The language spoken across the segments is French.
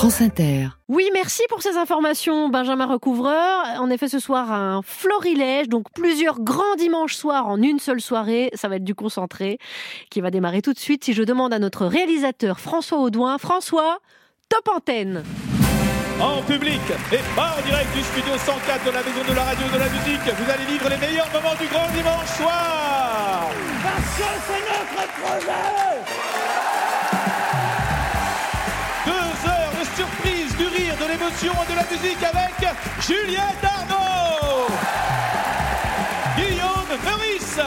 France Inter. Oui, merci pour ces informations, Benjamin Recouvreur. En effet, ce soir, un florilège, donc plusieurs grands dimanches soirs en une seule soirée. Ça va être du concentré qui va démarrer tout de suite. Si je demande à notre réalisateur François Audouin, François, top antenne. En public et pas en direct du studio 104 de la Maison de la Radio et de la Musique, vous allez vivre les meilleurs moments du grand dimanche soir. Parce que c'est notre projet l'émotion et de la musique avec Juliette Arnaud, Guillaume Meurice,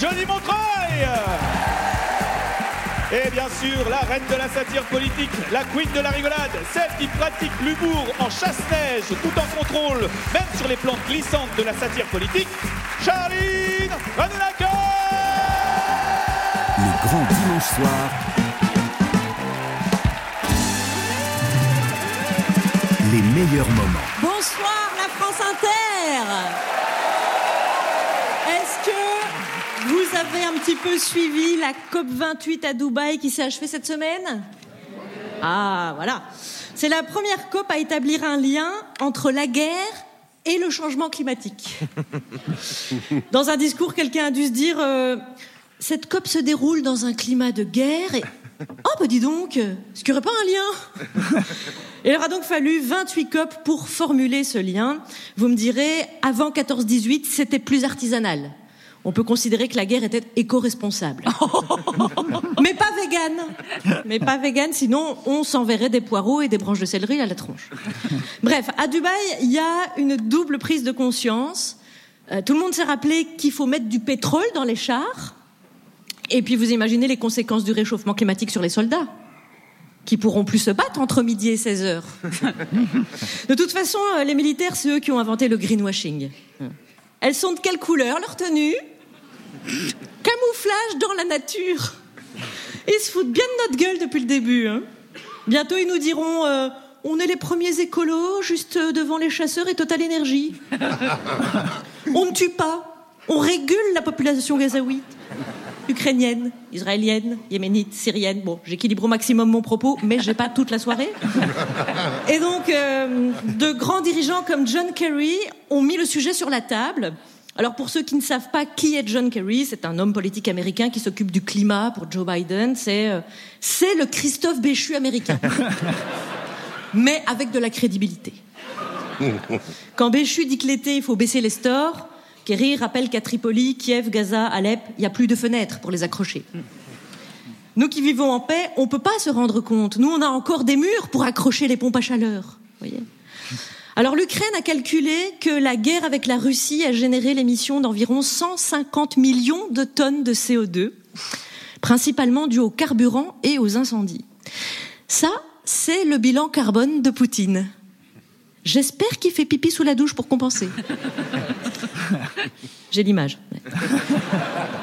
Johnny Montreuil. Et bien sûr, la reine de la satire politique, la queen de la rigolade, celle qui pratique l'humour en chasse-neige tout en contrôle, même sur les plantes glissantes de la satire politique, Charline Vanhoenacker Le grand dimanche soir. Les meilleurs moments. Bonsoir la France Inter avez un petit peu suivi la COP28 à Dubaï qui s'est achevée cette semaine? Ah voilà. C'est la première COP à établir un lien entre la guerre et le changement climatique. Dans un discours, quelqu'un a dû se dire euh, cette COP se déroule dans un climat de guerre et Oh, bah dis donc, est-ce qu'il n'y aurait pas un lien? Il aura donc fallu 28 COP pour formuler ce lien. Vous me direz, avant 14-18, c'était plus artisanal. On peut considérer que la guerre était éco-responsable. Mais pas vegan. Mais pas vegan, sinon on s'enverrait des poireaux et des branches de céleri à la tronche. Bref, à Dubaï, il y a une double prise de conscience. Euh, tout le monde s'est rappelé qu'il faut mettre du pétrole dans les chars. Et puis vous imaginez les conséquences du réchauffement climatique sur les soldats qui pourront plus se battre entre midi et 16 heures. De toute façon, euh, les militaires, c'est eux qui ont inventé le greenwashing. Elles sont de quelle couleur, leur tenue? Camouflage dans la nature. Ils se foutent bien de notre gueule depuis le début. hein. Bientôt, ils nous diront euh, on est les premiers écolos, juste devant les chasseurs et Total Énergie. on ne tue pas, on régule la population gazaouite ukrainienne, israélienne, yéménite, syrienne. Bon, j'équilibre au maximum mon propos, mais j'ai pas toute la soirée. Et donc, euh, de grands dirigeants comme John Kerry ont mis le sujet sur la table. Alors, pour ceux qui ne savent pas qui est John Kerry, c'est un homme politique américain qui s'occupe du climat pour Joe Biden. C'est euh, c'est le Christophe Béchu américain, mais avec de la crédibilité. Quand Béchu dit que l'été, il faut baisser les stores, Kerry rappelle qu'à Tripoli, Kiev, Gaza, Alep, il n'y a plus de fenêtres pour les accrocher. Nous qui vivons en paix, on ne peut pas se rendre compte. Nous, on a encore des murs pour accrocher les pompes à chaleur. Voyez? Alors l'Ukraine a calculé que la guerre avec la Russie a généré l'émission d'environ 150 millions de tonnes de CO2, principalement dû au carburant et aux incendies. Ça, c'est le bilan carbone de Poutine. J'espère qu'il fait pipi sous la douche pour compenser. J'ai l'image.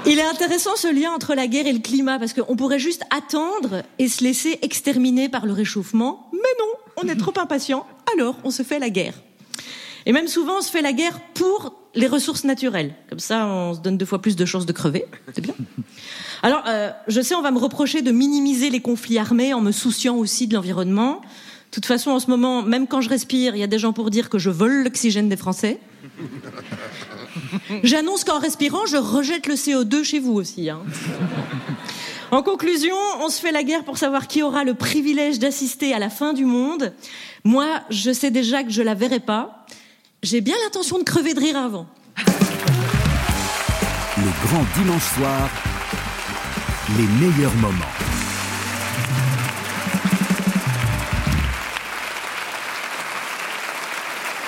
Il est intéressant ce lien entre la guerre et le climat parce qu'on pourrait juste attendre et se laisser exterminer par le réchauffement, mais non, on est trop impatient, alors on se fait la guerre. Et même souvent, on se fait la guerre pour les ressources naturelles. Comme ça, on se donne deux fois plus de chances de crever. C'est bien. Alors, euh, je sais, on va me reprocher de minimiser les conflits armés en me souciant aussi de l'environnement. De toute façon, en ce moment, même quand je respire, il y a des gens pour dire que je vole l'oxygène des Français. J'annonce qu'en respirant, je rejette le CO2 chez vous aussi. hein. En conclusion, on se fait la guerre pour savoir qui aura le privilège d'assister à la fin du monde. Moi, je sais déjà que je la verrai pas. J'ai bien l'intention de crever de rire avant. Le grand dimanche soir. Les meilleurs moments.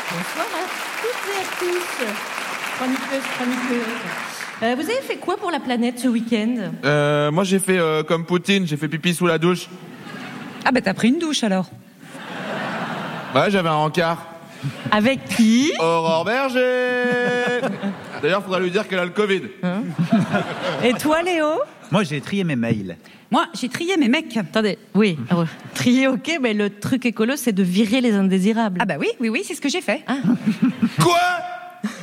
Bonsoir à toutes et à tous. Chroniqueuse, chroniqueuse. Euh, vous avez fait quoi pour la planète ce week-end Euh, moi j'ai fait euh, comme Poutine, j'ai fait pipi sous la douche. Ah bah t'as pris une douche alors Ouais, j'avais un rencard. Avec qui? Aurore Berger D'ailleurs, faudrait lui dire qu'elle a le Covid. Et toi, Léo? Moi, j'ai trié mes mails. Moi, j'ai trié mes mecs. Attendez, oui. ah ouais. Trier, ok, mais le truc écolo, c'est de virer les indésirables. Ah bah oui, oui, oui, c'est ce que j'ai fait. Quoi?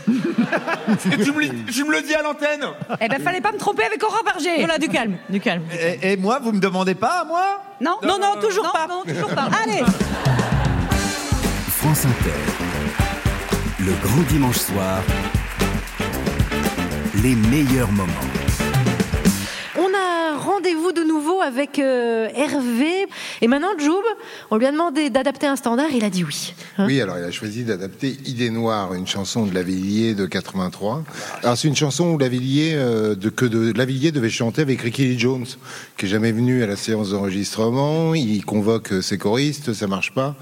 Tu, me, le- tu me le dis à l'antenne Eh ben, fallait pas me tromper avec Aurore Berger. Voilà, du calme, du calme. Et, et moi, vous me demandez pas à moi? Non, Non, non, toujours non, pas. Non, toujours pas. Allez France Inter. Le grand dimanche soir. Les meilleurs moments. On a rendez-vous de nouveau avec euh, Hervé. Et maintenant, Joub, on lui a demandé d'adapter un standard. Il a dit oui. Hein Oui, alors il a choisi d'adapter Idée Noire, une chanson de Lavillier de 83. Alors c'est une chanson où Lavillier, euh, de, que de, Lavillier devait chanter avec Ricky Lee Jones, qui est jamais venu à la séance d'enregistrement. Il convoque euh, ses choristes, ça marche pas.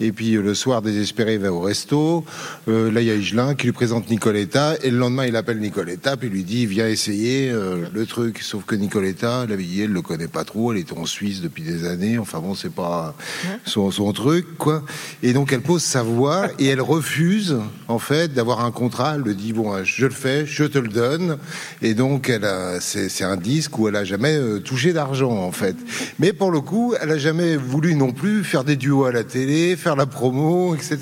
Et puis euh, le soir, désespéré, il va au resto. Euh, là, il y a Higelin qui lui présente Nicoletta. Et le lendemain, il appelle Nicoletta, puis il lui dit, viens essayer euh, le truc. Sauf que Nicoletta, Lavillier, elle le connaît pas trop. Elle est en Suisse depuis des années. Enfin bon, c'est pas son, son truc, quoi. Et donc elle pose sa voix et elle refuse, en fait, d'avoir un contrat. Elle le dit, bon, je le fais, je te le donne. Et donc, elle c'est, un disque où elle a jamais euh, touché d'argent, en fait. Mais pour le coup, elle a jamais voulu non plus faire des duos à la télé, faire la promo, etc.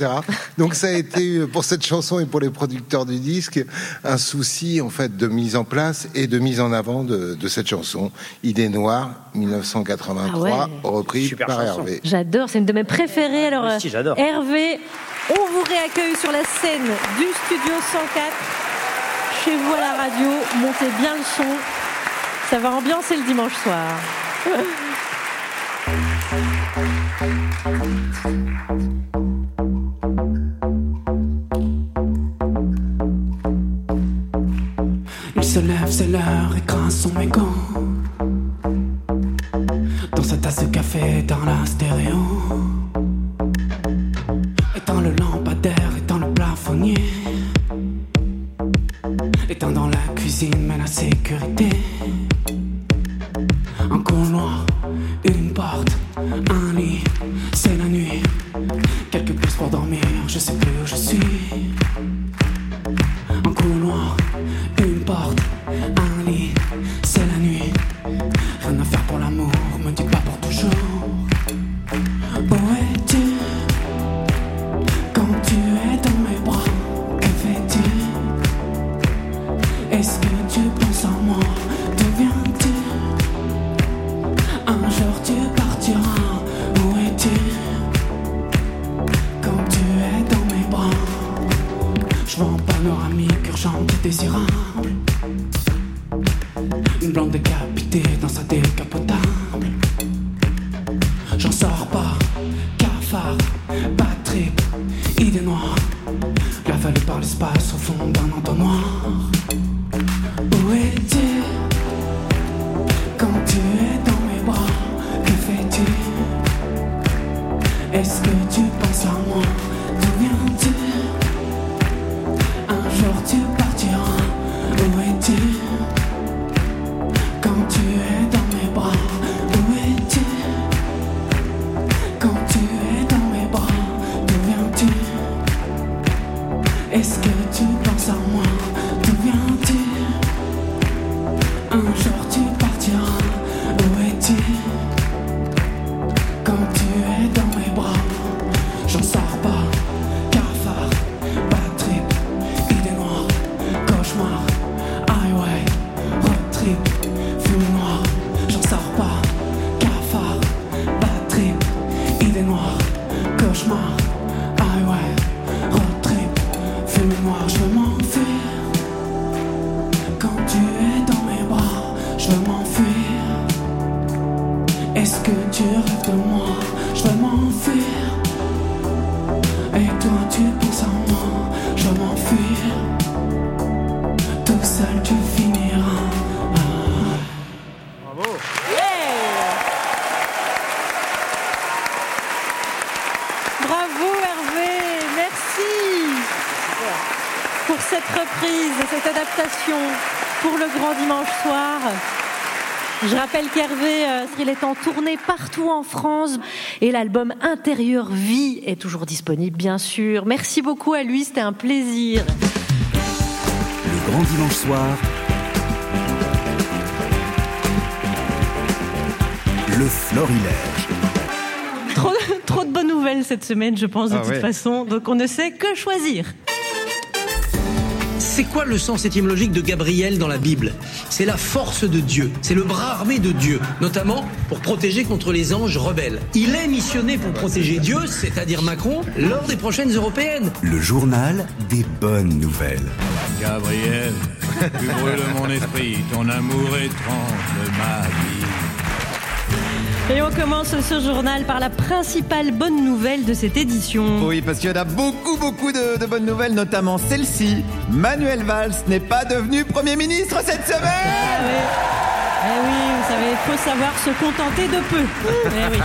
Donc ça a été, euh, pour cette chanson et pour les producteurs du disque, un souci, en fait, de mise en place et de mise en avant de, de cette chanson. Idée Noire, 1983, Ah ouais. repris Super par chanson. Hervé. J'adore, c'est une de mes préférées. Alors, aussi, euh, j'adore. Hervé, on vous réaccueille sur la scène du studio 104. Chez vous à la radio, montez bien le son. Ça va ambiancer le dimanche soir. Il se lève, c'est l'heure, écrase son mégot. Tasse de café, dans la stéréo. Éteins le lampadaire, éteins le plafonnier. Éteins dans la cuisine, mais la sécurité. Cafard, Cyril est en tournée partout en France et l'album Intérieur Vie est toujours disponible, bien sûr. Merci beaucoup à lui, c'était un plaisir. Le grand dimanche soir, le florilège. Trop, trop de bonnes nouvelles cette semaine, je pense, de Ah toute ouais. façon. Donc on ne sait que choisir. C'est quoi le sens étymologique de Gabriel dans la Bible? C'est la force de Dieu, c'est le bras armé de Dieu, notamment pour protéger contre les anges rebelles. Il est missionné pour protéger Dieu, c'est-à-dire Macron, lors des prochaines européennes. Le journal des bonnes nouvelles. Gabriel, tu brûles mon esprit, ton amour étrange ma vie. Et on commence ce journal par la principale bonne nouvelle de cette édition. Oui, parce qu'il y en a beaucoup, beaucoup de, de bonnes nouvelles, notamment celle-ci. Manuel Valls n'est pas devenu Premier ministre cette semaine Ah oui. Eh oui, vous savez, il faut savoir se contenter de peu. Eh oui.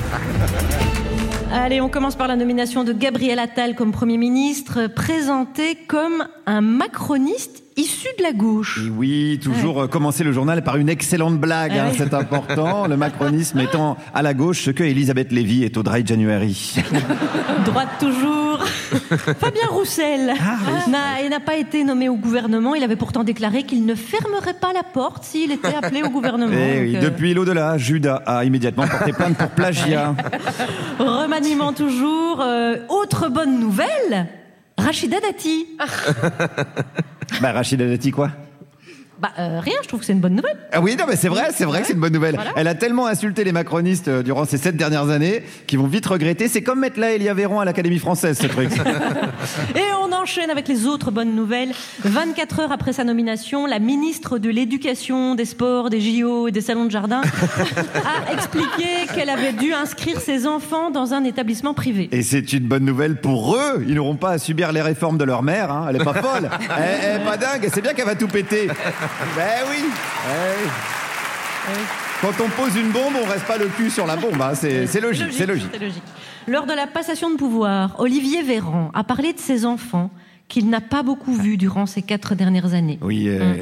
Allez, on commence par la nomination de Gabriel Attal comme Premier ministre, présenté comme un macroniste issu de la gauche. Et oui, toujours euh, commencer le journal par une excellente blague, Ah hein, oui. c'est important. Le macronisme étant à la gauche ce que Elisabeth Lévy est au Dry January. Droite toujours. Fabien Roussel n'a- il n'a pas été nommé au gouvernement. Il avait pourtant déclaré qu'il ne fermerait pas la porte s'il était appelé au gouvernement. Et oui, euh, depuis l'au-delà, Judas a immédiatement porté plainte pour plagiat. Remaniement toujours. Euh, autre bonne nouvelle, Rachida Dati. bah, Rachida Dati, quoi? Bah euh, rien, je trouve que c'est une bonne nouvelle. Ah oui, non, mais c'est vrai, c'est vrai que c'est une bonne nouvelle. Voilà. Elle a tellement insulté les macronistes euh, durant ces sept dernières années qu'ils vont vite regretter. C'est comme mettre là Elia Véron à l'Académie française, ce truc. Et on enchaîne avec les autres bonnes nouvelles. 24 heures après sa nomination, la ministre de l'Éducation, des Sports, des JO et des salons de jardin a expliqué qu'elle avait dû inscrire ses enfants dans un établissement privé. Et c'est une bonne nouvelle pour eux. Ils n'auront pas à subir les réformes de leur mère. hein. Elle est pas folle. elle, elle est pas dingue. C'est bien qu'elle va tout péter. Ben oui. Quand on pose une bombe, on reste pas le cul sur la bombe. hein. C'est logique. C'est logique. C'est logique. Lors de la passation de pouvoir, Olivier Véran a parlé de ses enfants qu'il n'a pas beaucoup vus durant ces quatre dernières années. Oui, euh,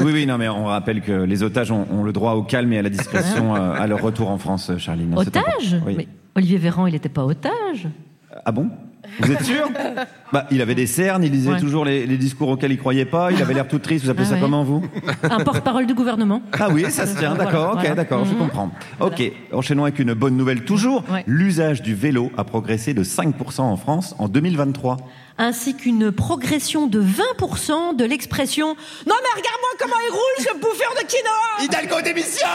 oui, oui, non, mais on rappelle que les otages ont, ont le droit au calme et à la discrétion euh, à leur retour en France, Charline. Otage important. Oui. Mais Olivier Véran, il n'était pas otage. Ah bon? Vous êtes sûr Bah, il avait des cernes, il disait Ouais. toujours les, les discours auxquels il croyait pas. Il avait l'air tout triste. Vous appelez Ah ça ouais. comment vous Un porte-parole du gouvernement. Ah oui, ça se tient, Voilà, d'accord, ok, voilà. d'accord, je Mhm. comprends. Ok, enchaînons avec une bonne nouvelle toujours. Ouais. L'usage du vélo a progressé de 5% en France en 2023. Ainsi qu'une progression de 20% de l'expression Non mais regarde-moi comment il roule ce bouffeur de quinoa Hidalgo démission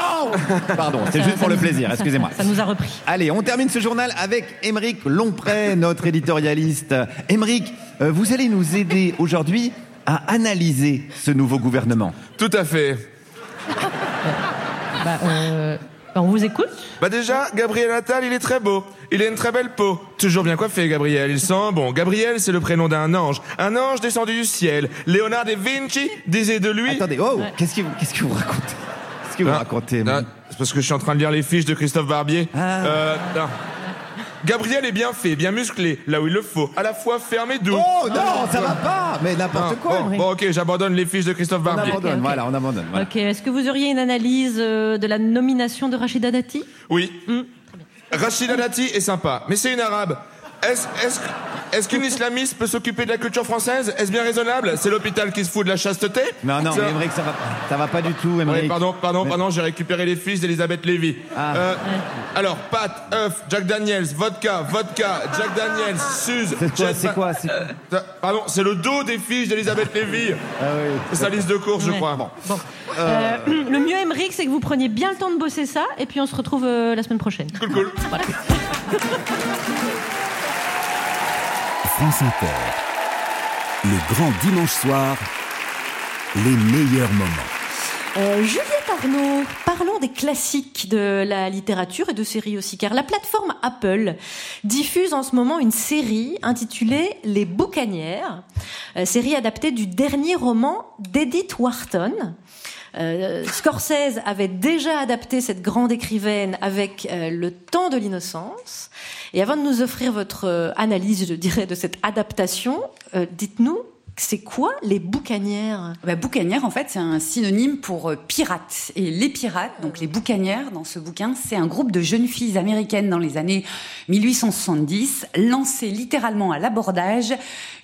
Pardon, c'est Ça- juste pour ça le plaisir, excusez-moi. Ça nous a repris. Allez, on termine ce journal avec Émeric Longpré, notre éditorialiste. Émeric, euh, vous allez nous aider aujourd'hui à analyser ce nouveau gouvernement. Tout à fait. Bah, euh, on vous écoute Bah déjà, Gabriel Attal, il est très beau. Il a une très belle peau. Toujours bien coiffé, Gabriel. Il sent bon. Gabriel, c'est le prénom d'un ange. Un ange descendu du ciel. Léonard de Vinci disait de lui... Attendez, oh, qu'est-ce que, vous- qu'est-ce que vous racontez? Qu'est-ce que vous racontez C'est parce que je suis en train de lire les fiches de Christophe Barbier. Ah. Euh, non. Gabriel est bien fait, bien musclé, là où il le faut, à la fois ferme et doux. Oh non, ça va pas Mais n'importe Non, quoi bon, bon, ok, j'abandonne les fiches de Christophe On Barbier. abandonne, ok. voilà, on abandonne. voilà. Ok, est-ce que vous auriez une analyse euh, de la nomination de Rachida Dati? Oui. Rachida Dati est sympa, mais c'est une arabe. Est-ce est-ce que- est-ce qu'une islamiste peut s'occuper de la culture française? Est-ce bien raisonnable? C'est l'hôpital qui se fout de la chasteté? Non, non, Ça- mais ça va, ça va pas du tout, Oui, Émeric. pardon, pardon, pardon, j'ai récupéré les fiches d'Elisabeth Lévy. Ah. Euh, alors, pâte, œuf, Jack Daniels, vodka, vodka, Jack Daniels, Suze. C'est quoi, c'est Euh, Pardon, c'est le dos des fiches d'Elisabeth Lévy. Ah oui. C'est sa liste de courses, je crois. Bon. Euh, le mieux, Emmerich, c'est que vous preniez bien le temps de bosser ça, et puis on se retrouve euh, la semaine prochaine. Cool, cool. Voilà. Le grand dimanche soir, les meilleurs moments. Euh, Juliette Arnaud, parlons des classiques de la littérature et de séries aussi, car la plateforme Apple diffuse en ce moment une série intitulée Les Boucanières, euh, série adaptée du dernier roman d'Edith Wharton. Euh, Scorsese avait déjà adapté cette grande écrivaine avec euh, Le temps de l'innocence. Et avant de nous offrir votre euh, analyse, je dirais, de cette adaptation, euh, dites-nous C'est quoi les boucanières? Bah, Boucanière, en fait, c'est un synonyme pour euh, pirate. Et les pirates, donc les boucanières, dans ce bouquin, c'est un groupe de jeunes filles américaines dans les années 1870, lancées littéralement à l'abordage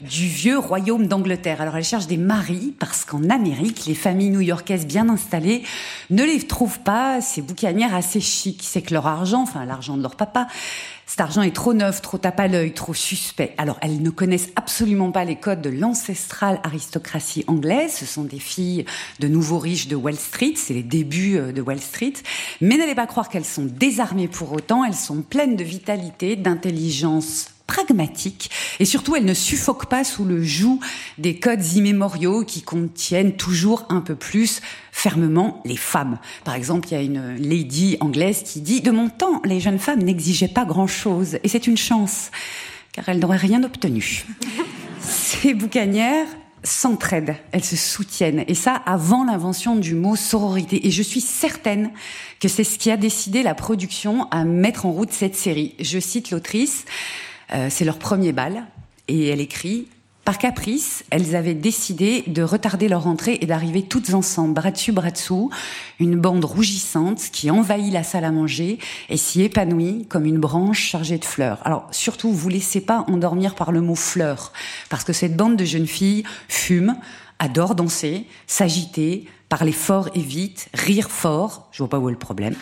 du vieux royaume d'Angleterre. Alors elles cherchent des maris parce qu'en Amérique, les familles new-yorkaises bien installées ne les trouvent pas, ces boucanières assez chic. C'est que leur argent, enfin l'argent de leur papa, cet argent est trop neuf, trop tape à l'œil, trop suspect. Alors, elles ne connaissent absolument pas les codes de l'ancestrale aristocratie anglaise. Ce sont des filles de nouveaux riches de Wall Street. C'est les débuts euh, de Wall Street. Mais n'allez pas croire qu'elles sont désarmées pour autant. Elles sont pleines de vitalité, d'intelligence pragmatique et surtout elle ne suffoque pas sous le joug des codes immémoriaux qui contiennent toujours un peu plus fermement les femmes. Par exemple, il y a une lady anglaise qui dit De mon temps, les jeunes femmes n'exigeaient pas grand-chose et c'est une chance car elles n'auraient rien obtenu. Ces boucanières s'entraident, elles se soutiennent, et ça avant l'invention du mot sororité. Et je suis certaine que c'est ce qui a décidé la production à mettre en route cette série. Je cite l'autrice. Euh, c'est leur premier bal. Et elle écrit Par caprice, elles avaient décidé de retarder leur entrée et d'arriver toutes ensemble, bras dessus, bras dessous, une bande rougissante qui envahit la salle à manger et s'y épanouit comme une branche chargée de fleurs. Alors surtout, vous laissez pas endormir par le mot fleurs, parce que cette bande de jeunes filles fume, adore danser, s'agiter, parler fort et vite, rire fort, je vois pas où est le problème,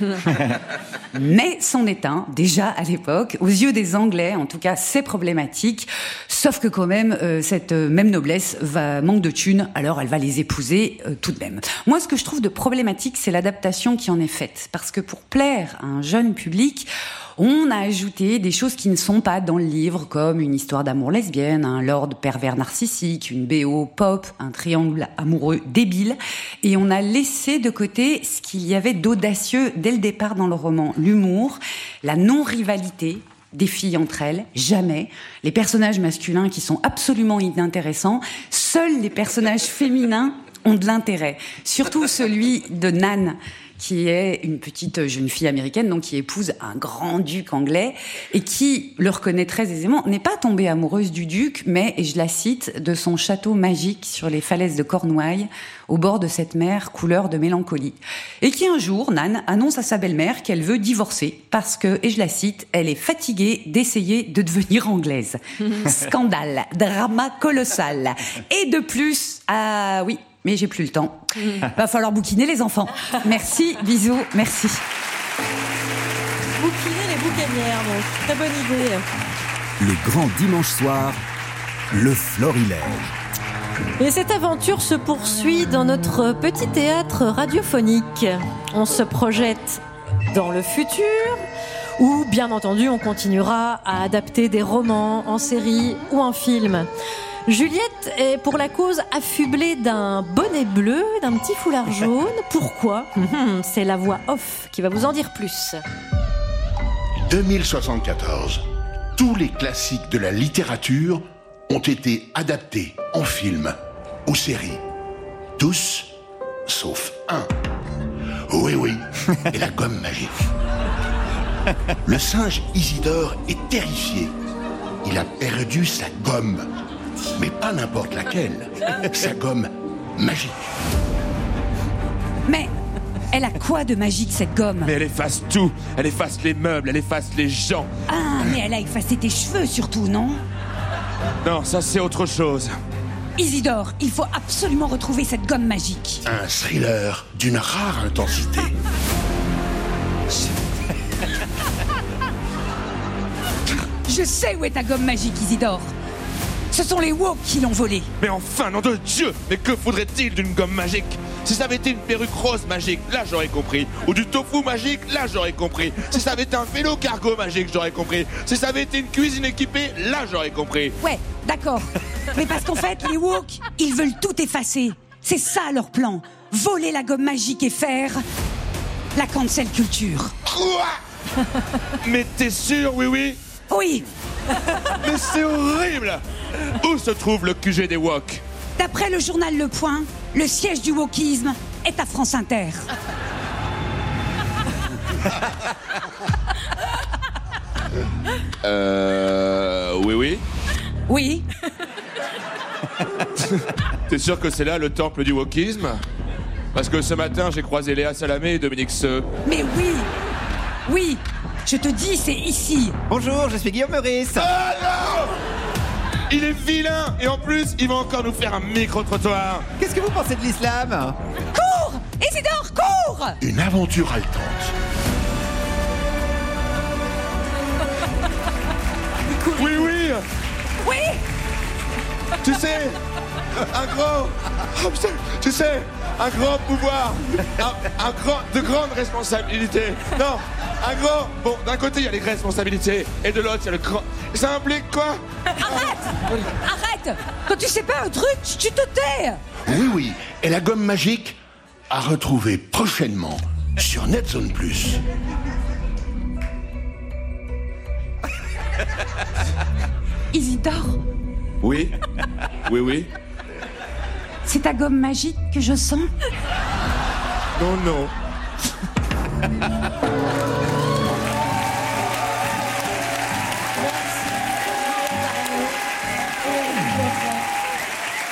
mais s'en est un, déjà à l'époque, aux yeux des Anglais, en tout cas, c'est problématique, sauf que quand même, euh, cette euh, même noblesse va manque de thunes, alors elle va les épouser euh, tout de même. Moi, ce que je trouve de problématique, c'est l'adaptation qui en est faite, parce que pour plaire à un jeune public, on a ajouté des choses qui ne sont pas dans le livre, comme une histoire d'amour lesbienne, un lord pervers narcissique, une BO pop, un triangle amoureux débile, et on a laissé de côté ce qu'il y avait d'audacieux dès le départ dans le roman, l'humour, la non-rivalité, des filles entre elles, jamais. Les personnages masculins qui sont absolument inintéressants, seuls les personnages féminins ont de l'intérêt. Surtout celui de Nan, qui est une petite jeune fille américaine, donc qui épouse un grand duc anglais, et qui le reconnaît très aisément, n'est pas tombée amoureuse du duc, mais, et je la cite, de son château magique sur les falaises de Cornouailles, au bord de cette mer couleur de mélancolie. Et qui un jour, Nan, annonce à sa belle-mère qu'elle veut divorcer, parce que, et je la cite, elle est fatiguée d'essayer de devenir anglaise. Scandale, drama colossal. Et de plus, ah oui, mais j'ai plus le temps. Va falloir bouquiner les enfants. Merci, bisous, merci. Bouquiner les boucanières, donc. Très bonne idée. Le grand dimanche soir, le florilège. Et cette aventure se poursuit dans notre petit théâtre radiophonique. On se projette dans le futur, où bien entendu on continuera à adapter des romans en série ou en film. Juliette est pour la cause affublée d'un bonnet bleu, d'un petit foulard jaune. Pourquoi? Hum, C'est la voix off qui va vous en dire plus. 2074. Tous les classiques de la littérature ont été adaptés en film ou série. Tous, sauf un. Oui, oui, et la gomme magique. Le singe Isidore est terrifié. Il a perdu sa gomme. Mais pas n'importe laquelle. Sa gomme magique. Mais elle a quoi de magique cette gomme? Mais elle efface tout. Elle efface les meubles, elle efface les gens. Ah, mais elle a effacé tes cheveux surtout, non? Non, ça c'est autre chose. Isidore, il faut absolument retrouver cette gomme magique. Un thriller d'une rare intensité. Je sais où est ta gomme magique, Isidore. Ce sont les woks qui l'ont volée. Mais enfin, nom de Dieu Mais que faudrait-il d'une gomme magique? Si ça avait été une perruque rose magique, là j'aurais compris. Ou du tofu magique, là j'aurais compris. Si ça avait été un vélo cargo magique, j'aurais compris. Si ça avait été une cuisine équipée, là j'aurais compris. Ouais, d'accord. Mais parce qu'en fait, les woks, ils veulent tout effacer. C'est ça leur plan. Voler la gomme magique et faire la cancel culture. Quoi? Mais t'es sûr, oui, oui? Oui. Mais c'est horrible Où se trouve le QG des Wok D'après le journal Le Point, le siège du wokisme est à France Inter. Euh. Oui, oui. Oui. T'es sûr que c'est là le temple du wokisme? Parce que ce matin, j'ai croisé Léa Salamé et Dominique Seux. Mais oui Oui Je te dis, c'est ici. Bonjour, je suis Guillaume Meurice. Ah non Il est vilain Et en plus, il va encore nous faire un micro-trottoir. Qu'est-ce que vous pensez de l'islam Cours Isidore, cours. Une aventure haletante. Oui, oui. Oui. Tu sais, un grand... Oh, putain, tu sais, un grand pouvoir, un, un grand, de grandes responsabilités. Non, un grand... Bon, d'un côté, il y a les responsabilités, et de l'autre, il y a le grand... Ça implique quoi? Arrête Arrête Quand tu sais pas un truc, tu te tais Oui, oui. Et la gomme magique à retrouver prochainement sur NetZone Plus. Isidore, Oui, oui, oui. C'est ta gomme magique que je sens Non, non.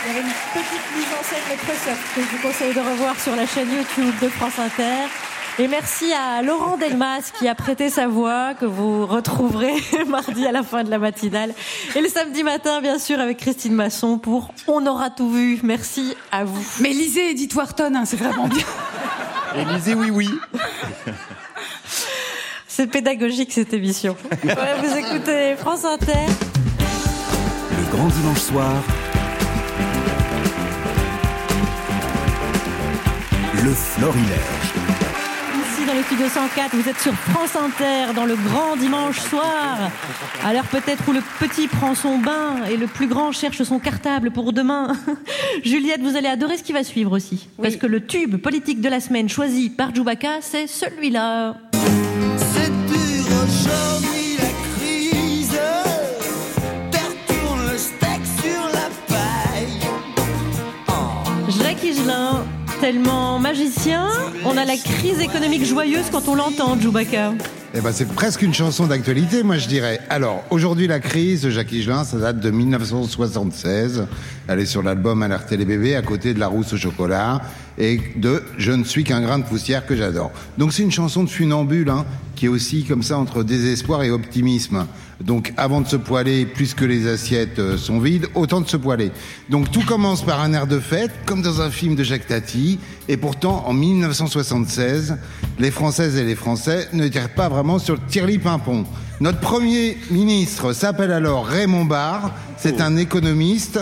Il y avait une petite mise en scène mais très soft que je vous conseille de revoir sur la chaîne YouTube de France Inter. Et merci à Laurent Delmas qui a prêté sa voix, que vous retrouverez mardi à la fin de la matinale. Et le samedi matin, bien sûr, avec Christine Masson pour On aura tout vu. Merci à vous. Mais lisez Edith Wharton, hein, c'est vraiment bien. Et lisez oui, oui. C'est pédagogique cette émission. Ouais, vous écoutez France Inter. Le grand dimanche soir, le florilège. Le studio 104, vous êtes sur France Inter dans le grand dimanche soir. À l'heure peut-être où le petit prend son bain et le plus grand cherche son cartable pour demain. Juliette, vous allez adorer ce qui va suivre aussi. Parce que le tube politique de la semaine choisi par Djoubaka, c'est celui-là. Tellement magicien, on a la crise économique joyeuse quand on l'entend, Djoubaka. Eh ben, c'est presque une chanson d'actualité, moi je dirais. Alors, aujourd'hui, la crise Jacques Higelin, ça date de 1976. Elle est sur l'album Alerter les bébés, à côté de La Rousse au chocolat, et de Je ne suis qu'un grain de poussière que j'adore. Donc, c'est une chanson de funambule, hein, qui est aussi comme ça entre désespoir et optimisme. Donc, avant de se poiler, puisque les assiettes euh, sont vides, autant de se poiler. Donc, tout commence par un air de fête, comme dans un film de Jacques Tati, et pourtant, en 1976, les Françaises et les Français ne tirent pas vraiment sur le tireli-pimpon. Notre premier ministre s'appelle alors Raymond Barre, c'est un économiste.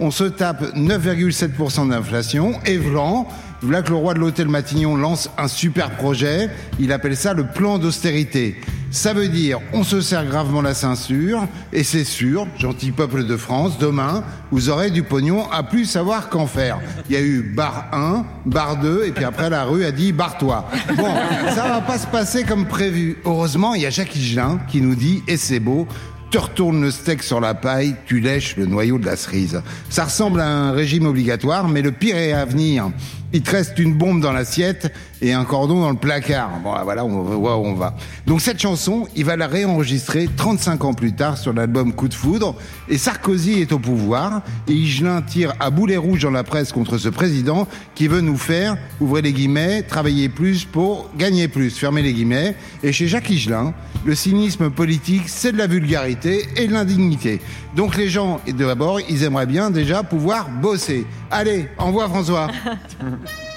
On se tape 9,7% d'inflation. Et Vlan, voilà que le roi de l'hôtel Matignon lance un super projet. Il appelle ça le plan d'austérité. Ça veut dire, on se serre gravement la ceinture, et c'est sûr, gentil peuple de France, demain, vous aurez du pognon à plus savoir qu'en faire. Il y a eu bar 1, bar 2, et puis après la rue a dit barre-toi. Bon, ça va pas se passer comme prévu. Heureusement, il y a Jacques Higelin qui nous dit, et c'est beau, te retournes le steak sur la paille, tu lèches le noyau de la cerise. Ça ressemble à un régime obligatoire, mais le pire est à venir. Il te reste une bombe dans l'assiette et un cordon dans le placard. Bon, voilà, on voit où on va. Donc cette chanson, il va la réenregistrer 35 ans plus tard sur l'album Coup de foudre. Et Sarkozy est au pouvoir. Et Higelin tire à boulet rouge dans la presse contre ce président qui veut nous faire, ouvrez les guillemets, travailler plus pour gagner plus, fermez les guillemets. Et chez Jacques Higelin, le cynisme politique, c'est de la vulgarité et de l'indignité. Donc les gens, d'abord, ils aimeraient bien déjà pouvoir bosser. Allez, envoie François.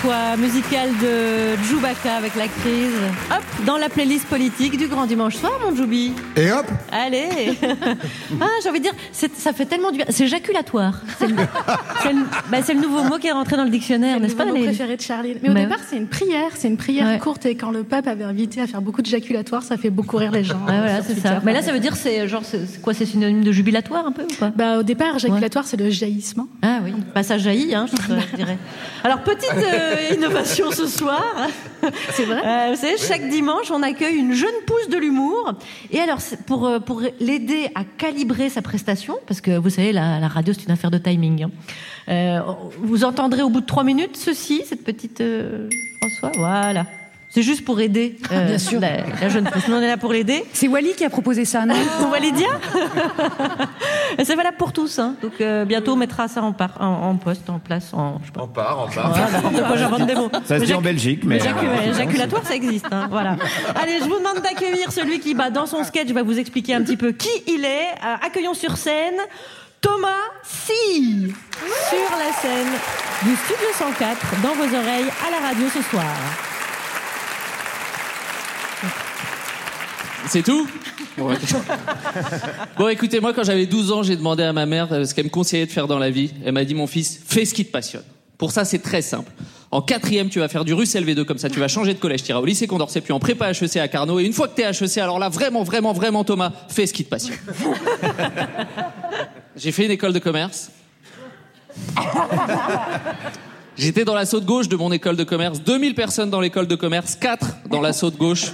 choix musical de Djoubaka avec la crise. Hop, dans la playlist politique du Grand Dimanche soir, mon Djoubi. Et hop Allez Ah, j'ai envie de dire, ça fait tellement du bien. C'est jaculatoire. C'est le, c'est le- bah, c'est le nouveau mot qui est rentré dans le dictionnaire, n'est-ce pas mon les- préféré de Charlie. Mais au Bah départ, c'est une prière, c'est une prière Ouais. courte et quand le pape avait invité à faire beaucoup de jaculatoire, ça fait beaucoup rire les gens. Ouais, voilà, sur c'est ça. Mais là, ça veut dire, c'est genre, c'est c'est quoi C'est synonyme de jubilatoire un peu ou pas Bah, au départ, jaculatoire, c'est le jaillissement. Ah oui, bah, ça jaillit, hein, je, je dirais. Alors, petite euh, innovation ce soir. C'est vrai Euh, vous savez, chaque dimanche, on accueille une jeune pousse de l'humour. Et alors, pour, euh, pour l'aider à calibrer sa prestation, parce que vous savez, la, la radio, c'est une affaire de timing. hein. Euh, vous entendrez au bout de trois minutes ceci, cette petite euh, François? Voilà. C'est juste pour aider euh, Bien sûr. La, la jeune pousse. Nous, on est là pour l'aider. C'est Wally qui a proposé ça, non Walidia Et C'est valable pour tous. Hein. Donc, euh, bientôt, on mettra ça en, par, en, en poste, en place, en. Je sais pas. On part, on part. Voilà, quoi, j'invente des mots. Ça se dit en Belgique, mais. jac- euh, Éjaculatoire, ça existe. hein, voilà. Allez, je vous demande d'accueillir celui qui, bah, dans son sketch, va vous expliquer un petit peu qui il est. Euh, accueillons sur scène Thomas Si sur la scène du Studio 104 dans vos oreilles à la radio ce soir. C'est tout bon, écoutez, moi, quand j'avais 12 ans, j'ai demandé à ma mère ce qu'elle me conseillait de faire dans la vie. Elle m'a dit, mon fils, fais ce qui te passionne. Pour ça, c'est très simple. En quatrième, tu vas faire du russe LV2, comme ça, tu vas changer de collège, tu iras au lycée Condorcet, puis en prépa HEC à Carnot. Et une fois que t'es HEC, alors là, vraiment, vraiment, vraiment, Thomas, fais ce qui te passionne. J'ai fait une école de commerce. J'étais dans l'assaut de gauche de mon école de commerce. 2000 personnes dans l'école de commerce, 4 dans l'assaut de gauche.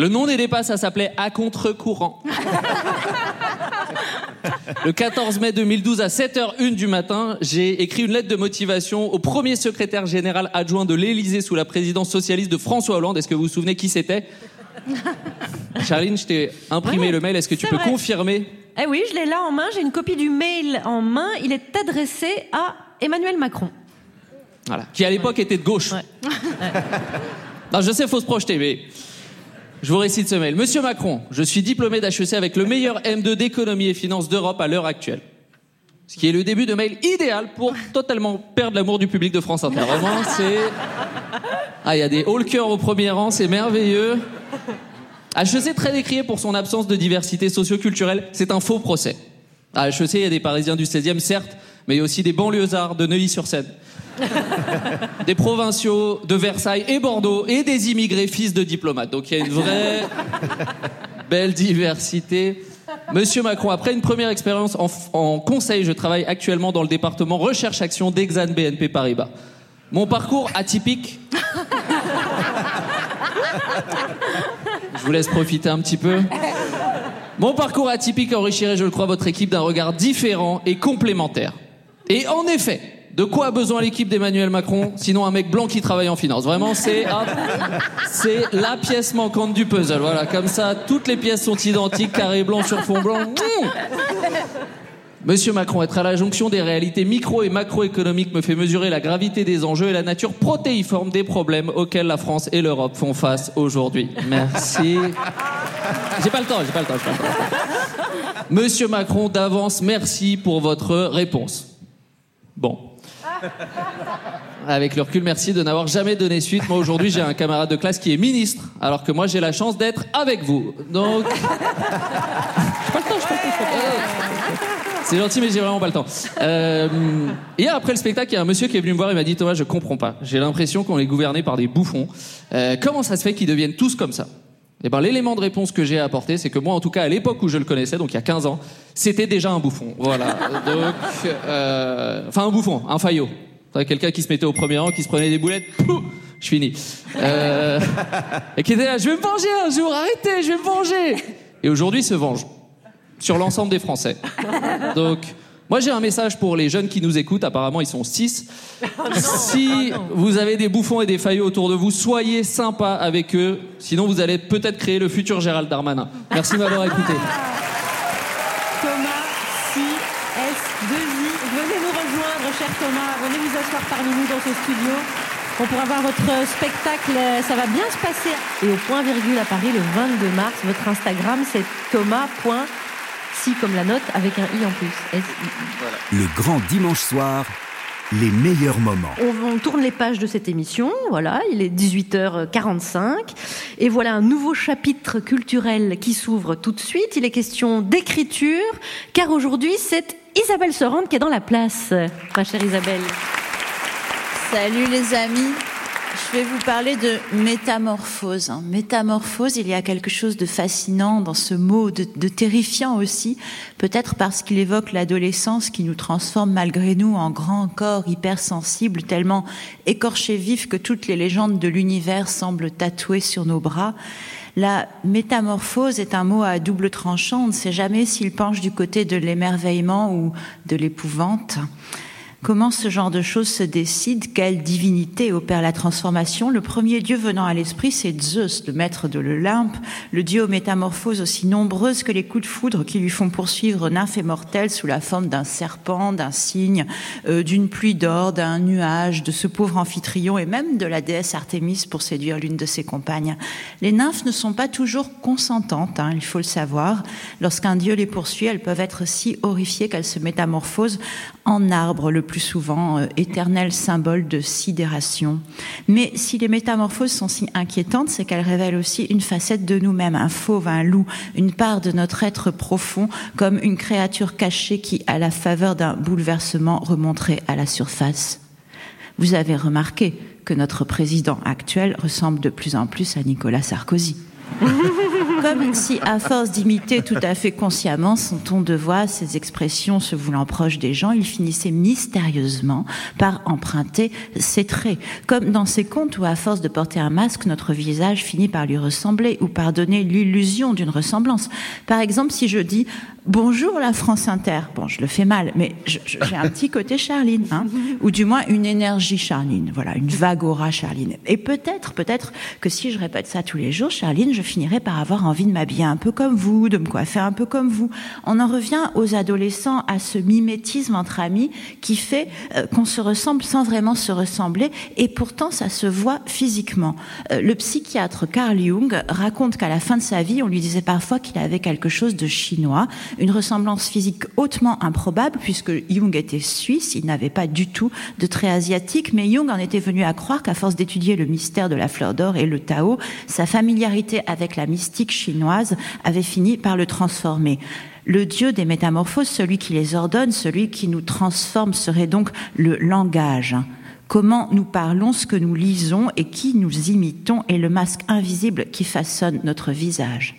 Le nom n'aidait pas, ça s'appelait À contre-courant. Le 14 mai 2012 à 7h01 du matin, j'ai écrit une lettre de motivation au premier secrétaire général adjoint de l'Élysée sous la présidence socialiste de François Hollande. Est-ce que vous vous souvenez qui c'était? Charline, je t'ai imprimé Ouais, le mail. Est-ce que tu peux vrai. confirmer? Eh oui, je l'ai là en main. J'ai une copie du mail en main. Il est adressé à Emmanuel Macron. Voilà. Qui à l'époque était de gauche. Non, je sais, faut se projeter, mais je vous récite ce mail. Monsieur Macron, je suis diplômé d'HEC avec le meilleur M2 d'économie et finances d'Europe à l'heure actuelle. Ce qui est le début de mail idéal pour totalement perdre l'amour du public de France Inter. Vraiment, c'est. Ah, il y a des haut cœur au premier rang, c'est merveilleux. HEC très décrié pour son absence de diversité socio-culturelle, c'est un faux procès. À HEC, il y a des Parisiens du 16e, certes, mais il y a aussi des banlieusards de Neuilly-sur-Seine. des provinciaux de Versailles et Bordeaux et des immigrés fils de diplomates. Donc il y a une vraie belle diversité. Monsieur Macron, après une première expérience en, en conseil, je travaille actuellement dans le département recherche-action d'Exane BNP Paribas. Mon parcours atypique. Je vous laisse profiter un petit peu. Mon parcours atypique enrichirait, je le crois, votre équipe d'un regard différent et complémentaire. Et en effet, de quoi a besoin l'équipe d'Emmanuel Macron, sinon un mec blanc qui travaille en finance? Vraiment, c'est c'est la pièce manquante du puzzle. Voilà, comme ça, toutes les pièces sont identiques, carré blanc sur fond blanc. Mmh. Monsieur Macron, être à la jonction des réalités micro et macroéconomiques me fait mesurer la gravité des enjeux et la nature protéiforme des problèmes auxquels la France et l'Europe font face aujourd'hui. Merci. J'ai pas le temps, j'ai pas le temps, pas le temps. Monsieur Macron, d'avance, merci pour votre réponse. Bon. Avec le recul, merci de n'avoir jamais donné suite. Moi, aujourd'hui, j'ai un camarade de classe qui est ministre, alors que moi, j'ai la chance d'être avec vous. Donc. J'ai pas le temps, j'ai pas le temps. C'est gentil, mais j'ai vraiment pas le temps. Euh, hier, après le spectacle, il y a un monsieur qui est venu me voir et m'a dit Thomas, je comprends pas. J'ai l'impression qu'on est gouverné par des bouffons. Euh, comment ça se fait qu'ils deviennent tous comme ça? Eh ben, l'élément de réponse que j'ai à apporter, c'est que moi, en tout cas, à l'époque où je le connaissais, donc il y a 15 ans, c'était déjà un bouffon. Voilà. Donc, euh, enfin, un bouffon, un faillot. Quelqu'un qui se mettait au premier rang, qui se prenait des boulettes. Pouh Je finis. Euh, et qui était là, je vais me venger un jour, arrêtez, je vais me venger. Et aujourd'hui, se venge sur l'ensemble des Français. Donc, moi, j'ai un message pour les jeunes qui nous écoutent. Apparemment, ils sont six. si vous avez des bouffons et des faillots autour de vous, soyez sympa avec eux. Sinon, vous allez peut-être créer le futur Gérald Darmanin. Merci de m'avoir écouté. Thomas, si, S, 2 I. Venez nous rejoindre, cher Thomas. Venez vous asseoir parmi nous dans ce studio. On pourra voir votre spectacle. Ça va bien se passer. Et au point virgule à Paris le 22 mars. Votre Instagram, c'est thomas.si comme la note avec un i en plus. S-I-I. Le grand dimanche soir, les meilleurs moments. On, on tourne les pages de cette émission, voilà, il est 18h45 et voilà un nouveau chapitre culturel qui s'ouvre tout de suite. Il est question d'écriture car aujourd'hui c'est Isabelle Sorante qui est dans la place, ma chère Isabelle. Salut les amis. Je vais vous parler de métamorphose. hein. Métamorphose, il y a quelque chose de fascinant dans ce mot, de, terrifiant aussi, peut-être parce qu'il évoque l'adolescence qui nous transforme malgré nous en grands corps hypersensibles, tellement écorchés vifs que toutes les légendes de l'univers semblent tatouées sur nos bras. La métamorphose est un mot à double tranchant. On ne sait jamais s'il penche du côté de l'émerveillement ou de l'épouvante. Comment ce genre de choses se décide? Quelle divinité opère la transformation? Le premier dieu venant à l'esprit, c'est Zeus, le maître de l'Olympe, le dieu aux métamorphoses aussi nombreuses que les coups de foudre qui lui font poursuivre nymphes et mortels sous la forme d'un serpent, d'un cygne, euh, d'une pluie d'or, d'un nuage, de ce pauvre amphitryon et même de la déesse Artémis pour séduire l'une de ses compagnes. Les nymphes ne sont pas toujours consentantes, hein, il faut le savoir. Lorsqu'un dieu les poursuit, elles peuvent être si horrifiées qu'elles se métamorphosent en arbre le plus souvent, euh, éternel symbole de sidération. Mais si les métamorphoses sont si inquiétantes, c'est qu'elles révèlent aussi une facette de nous-mêmes, un fauve, un loup, une part de notre être profond, comme une créature cachée qui, à la faveur d'un bouleversement, remonterait à la surface. Vous avez remarqué que notre président actuel ressemble de plus en plus à Nicolas Sarkozy. Comme si, à force d'imiter tout à fait consciemment son ton de voix, ses expressions se voulant proches des gens, il finissait mystérieusement par emprunter ses traits. Comme dans ces contes où, à force de porter un masque, notre visage finit par lui ressembler ou par donner l'illusion d'une ressemblance. Par exemple, si je dis Bonjour la France Inter, bon, je le fais mal, mais j'ai un petit côté Charline, hein, ou du moins une énergie Charline, voilà, une vague aura Charline. Et peut-être, peut-être que si je répète ça tous les jours, Charline, je finirai par avoir envie de m'habiller un peu comme vous, de me coiffer un peu comme vous. On en revient aux adolescents, à ce mimétisme entre amis qui fait euh, qu'on se ressemble sans vraiment se ressembler, et pourtant ça se voit physiquement. Euh, le psychiatre Carl Jung raconte qu'à la fin de sa vie, on lui disait parfois qu'il avait quelque chose de chinois, une ressemblance physique hautement improbable puisque Jung était suisse, il n'avait pas du tout de trait asiatique, mais Jung en était venu à croire qu'à force d'étudier le mystère de la fleur d'or et le Tao, sa familiarité avec la mystique chinoise avait fini par le transformer. Le dieu des métamorphoses, celui qui les ordonne, celui qui nous transforme, serait donc le langage. Comment nous parlons, ce que nous lisons et qui nous imitons est le masque invisible qui façonne notre visage.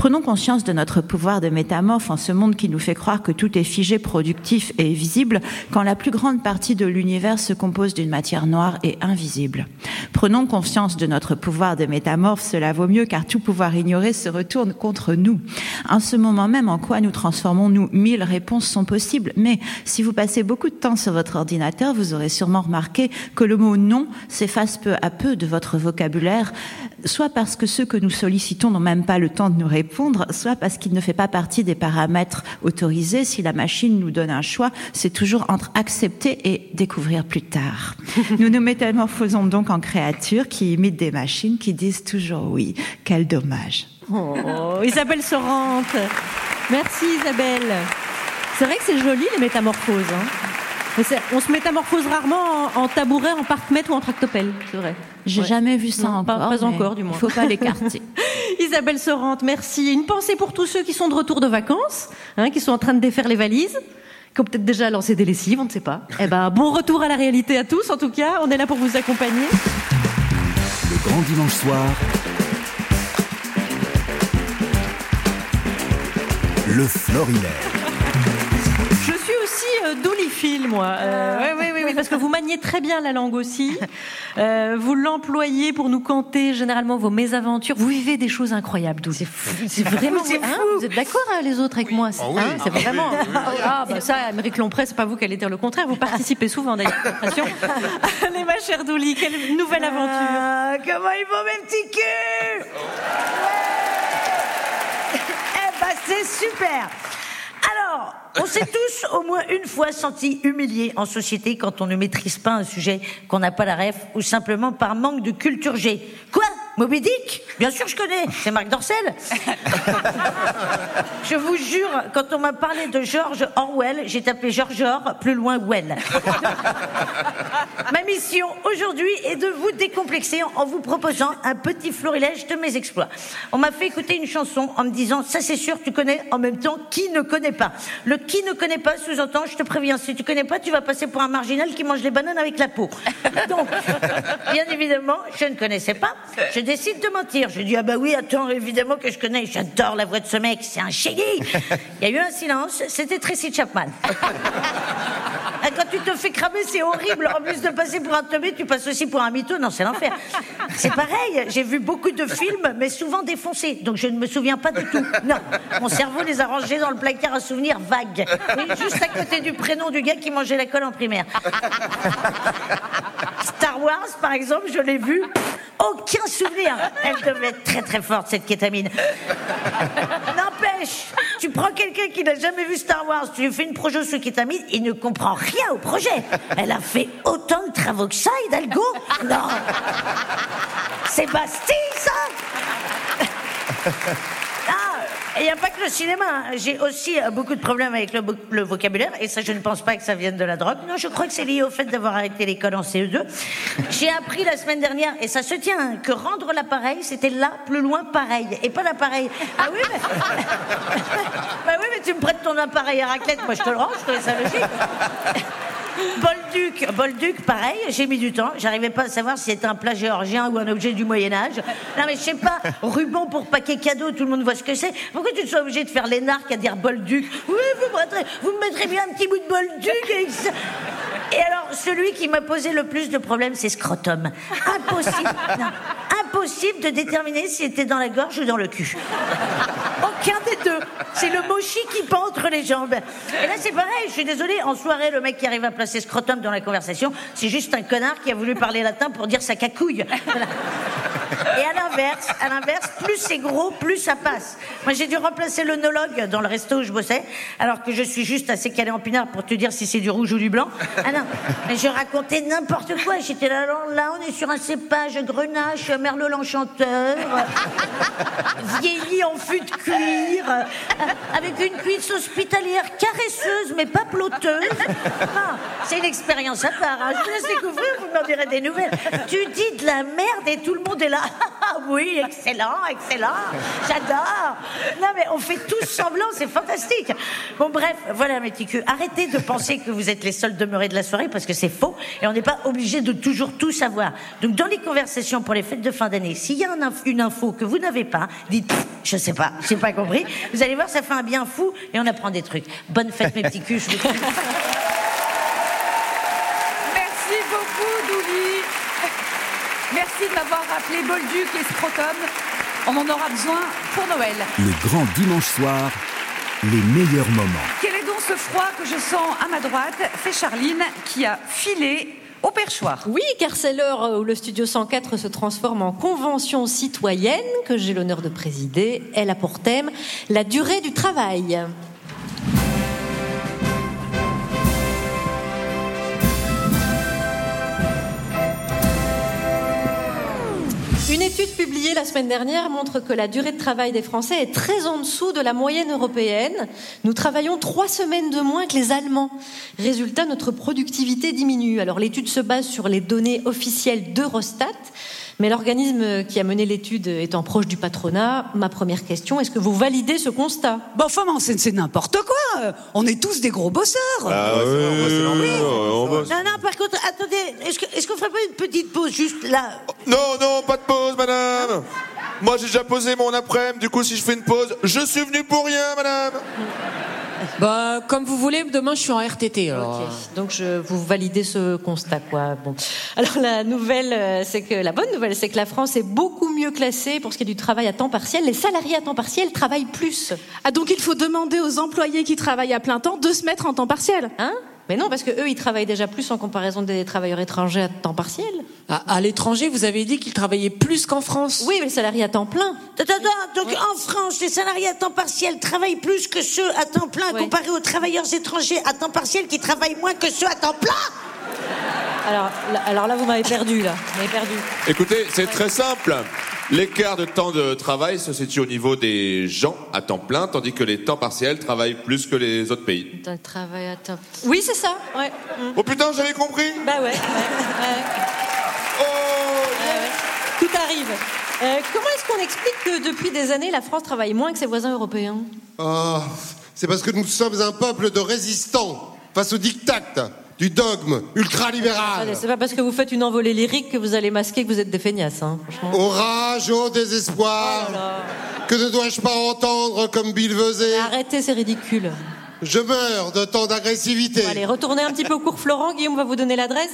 Prenons conscience de notre pouvoir de métamorphe en ce monde qui nous fait croire que tout est figé, productif et visible, quand la plus grande partie de l'univers se compose d'une matière noire et invisible. Prenons conscience de notre pouvoir de métamorphe, cela vaut mieux car tout pouvoir ignoré se retourne contre nous. En ce moment même, en quoi nous transformons-nous Mille réponses sont possibles, mais si vous passez beaucoup de temps sur votre ordinateur, vous aurez sûrement remarqué que le mot non s'efface peu à peu de votre vocabulaire, soit parce que ceux que nous sollicitons n'ont même pas le temps de nous répondre, soit parce qu'il ne fait pas partie des paramètres autorisés. Si la machine nous donne un choix, c'est toujours entre accepter et découvrir plus tard. Nous nous métamorphosons donc en créatures qui imitent des machines qui disent toujours oui. Quel dommage. Oh, Isabelle Sorante. Merci Isabelle. C'est vrai que c'est joli les métamorphoses. hein. On se métamorphose rarement en, en tabouret, en parc-mètre ou en tractopelle, c'est vrai. J'ai Ouais. jamais vu ça Non, encore. Pas, encore, du moins. Il faut pas l'écarter. Isabelle Sorante, merci. Une pensée pour tous ceux qui sont de retour de vacances, hein, qui sont en train de défaire les valises, qui ont peut-être déjà lancé des lessives, on ne sait pas. Eh ben, bon retour à la réalité à tous, en tout cas. On est là pour vous accompagner. Le grand dimanche soir, le Florilège. Euh, Dooleyphile, moi. Euh, ouais, ouais, ouais, ouais, parce que vous maniez très bien la langue aussi. Euh, vous l'employez pour nous conter généralement vos mésaventures. Vous vivez des choses incroyables, Dooley. C'est vraiment hein, fou. Vous êtes d'accord hein, les autres avec moi? C'est- Ah oui. hein, C'est Ah oui, vraiment. oui, oui, oui. Ah, bah ça, Amérique Lompré, c'est pas vous qui allez dire le contraire. Vous participez souvent d'ailleurs. Allez, ma chère Dooley, quelle nouvelle aventure Ah, comment ils vont mes petits culs? Eh ben c'est super Alors, on s'est tous au moins une fois sentis humiliés en société quand on ne maîtrise pas un sujet qu'on n'a pas la ref ou simplement par manque de culture G. Quoi? Moby Dick Bien sûr je connais, c'est Marc Dorcel. Je vous jure, quand on m'a parlé de George Orwell, j'ai tapé George Or, plus loin Well. Ma mission aujourd'hui est de vous décomplexer en vous proposant un petit florilège de mes exploits. On m'a fait écouter une chanson en me disant ça c'est sûr tu connais en même temps qui ne connaît pas. Le qui ne connaît pas sous-entend je te préviens si tu connais pas tu vas passer pour un marginal qui mange les bananes avec la peau. Donc bien évidemment je ne connaissais pas. Je décide de mentir. Je dis ah bah oui attends évidemment que je connais. J'adore la voix de ce mec c'est un génie. Il y a eu un silence. C'était Tracy Chapman. Quand tu te fais cramer, c'est horrible. En plus de passer pour un teubé, tu passes aussi pour un mytho. Non, c'est l'enfer. C'est pareil. J'ai vu beaucoup de films, mais souvent défoncés. Donc je ne me souviens pas du tout. Non. Mon cerveau les a rangés dans le placard à souvenirs vagues. Juste à côté du prénom du gars qui mangeait la colle en primaire. Star Wars, par exemple, je l'ai vu. Aucun souvenir. Elle devait être très très forte, cette kétamine. N'empêche, tu prends quelqu'un qui n'a jamais vu Star Wars, tu lui fais une projet sous kétamine, il ne comprend rien au projet. Elle a fait autant de travaux que ça, Hidalgo Non C'est Bastille, ça il n'y a pas que le cinéma. hein. J'ai aussi euh, beaucoup de problèmes avec le, vo- le vocabulaire, et ça, je ne pense pas que ça vienne de la drogue. Non, je crois que c'est lié au fait d'avoir arrêté l'école en CE2. J'ai appris la semaine dernière, et ça se tient, hein, que rendre l'appareil, c'était là, plus loin, pareil, et pas l'appareil. Ah oui, mais... bah oui, mais tu me prêtes ton appareil à raclette, moi je te le rends, je trouvais ça logique. Bolduc, Bolduc, pareil, j'ai mis du temps. J'arrivais pas à savoir si c'était un plat géorgien ou un objet du Moyen-Âge. Non, mais je sais pas, ruban pour paquet cadeau, tout le monde voit ce que c'est. Pourquoi tu te sois obligé de faire l'énarque à dire Bolduc? Oui, vous me, vous me mettrez bien un petit bout de Bolduc. Et alors, celui qui m'a posé le plus de problèmes, c'est Scrotum. Impossible, impossible de déterminer si c'était dans la gorge ou dans le cul. Aucun des deux. C'est le mochi qui pend entre les jambes. Et là, c'est pareil. Je suis désolée. En soirée, le mec qui arrive à placer scrotum dans la conversation, c'est juste un connard qui a voulu parler latin pour dire sa cacouille. Et à l'inverse, à l'inverse, plus c'est gros, plus ça passe. Moi, j'ai dû remplacer l'œnologue dans le resto où je bossais, alors que je suis juste assez calé en pinard pour te dire si c'est du rouge ou du blanc. Ah non, mais je racontais n'importe quoi. J'étais là, là, là, on est sur un cépage grenache, merlot l'enchanteur, vieilli en fût de cuir, euh, avec une cuisse hospitalière caresseuse mais pas ploteuse. Non, c'est une expérience à part. hein. Je vous laisse découvrir, vous m'en direz des nouvelles. Tu dis de la merde et tout le monde est là. Ah oui, excellent, excellent, j'adore. Non mais on fait tous semblant, c'est fantastique. Bon bref, voilà mes. Arrêtez de penser que vous êtes les seuls demeurés de la soirée parce que c'est faux et on n'est pas obligé de toujours tout savoir. Donc dans les conversations pour les fêtes de fin d'année, s'il y a une info que vous n'avez pas, dites je sais pas, j'ai pas compris. Vous allez voir, ça fait un bien fou et on apprend des trucs. Bonne fête mes petits culs. je vous- Merci beaucoup, Douli. Merci de m'avoir rappelé Bolduc et Scrotum. On en aura besoin pour Noël. Le grand dimanche soir, les meilleurs moments. Quel est donc ce froid que je sens à ma droite? C'est Charline qui a filé au perchoir. Oui, car c'est l'heure où le Studio 104 se transforme en convention citoyenne que j'ai l'honneur de présider. Elle a pour thème la durée du travail. Une étude publiée la semaine dernière montre que la durée de travail des Français est très en dessous de la moyenne européenne. Nous travaillons trois semaines de moins que les Allemands. Résultat, notre productivité diminue. Alors l'étude se base sur les données officielles d'Eurostat, mais l'organisme qui a mené l'étude étant proche du patronat, ma première question, est-ce que vous validez ce constat? Bon, enfin, mais c'est c'est n'importe quoi. On est tous des gros bosseurs. Ah ouais, c'est bon, c'est l'ambiance, on bosse. Non, non, par contre, attendez, est-ce que- est-ce qu'on ferait pas une petite pause juste là? Non, non, pas de pause, madame. Moi, j'ai déjà posé mon après-midi. Du coup, si je fais une pause, je suis venu pour rien, madame. Bah, comme vous voulez, demain je suis en RTT. Alors. Ok, donc je, vous validez ce constat, quoi. Bon. Alors la nouvelle, euh, c'est que la bonne nouvelle, c'est que la France est beaucoup mieux classée pour ce qui est du travail à temps partiel. Les salariés à temps partiel travaillent plus. Ah, donc il faut demander aux employés qui travaillent à plein temps de se mettre en temps partiel. Hein? Mais non, parce que eux, ils travaillent déjà plus en comparaison des travailleurs étrangers à temps partiel. À, à l'étranger, vous avez dit qu'ils travaillaient plus qu'en France. Oui, mais les salariés à temps plein. Attends, attends, donc en France, les salariés à temps partiel travaillent plus que ceux à temps plein comparés aux travailleurs étrangers à temps partiel qui travaillent moins que ceux à temps plein Alors, là, alors là, vous m'avez perdu, là. Vous m'avez perdu. Écoutez, c'est très simple. L'écart de temps de travail se situe au niveau des gens à temps plein, tandis que les temps partiels travaillent plus que les autres pays. D'un travail à temps. Oui, c'est ça. Ouais. Mm. Oh putain, j'avais compris Bah ouais. ouais, ouais. Ouais. Tout arrive. Euh, comment est-ce qu'on explique que depuis des années, la France travaille moins que ses voisins européens? Ah, c'est parce que nous sommes un peuple de résistants face au diktat du dogme ultralibéral. C'est pas parce que vous faites une envolée lyrique que vous allez masquer que vous êtes des feignasses, hein, franchement. Orage, au désespoir. que ne dois-je pas entendre comme Bill Arrêtez, c'est ridicule. Je meurs de tant d'agressivité. Allez, retournez un petit peu au cours Florent. Guillaume va vous donner l'adresse.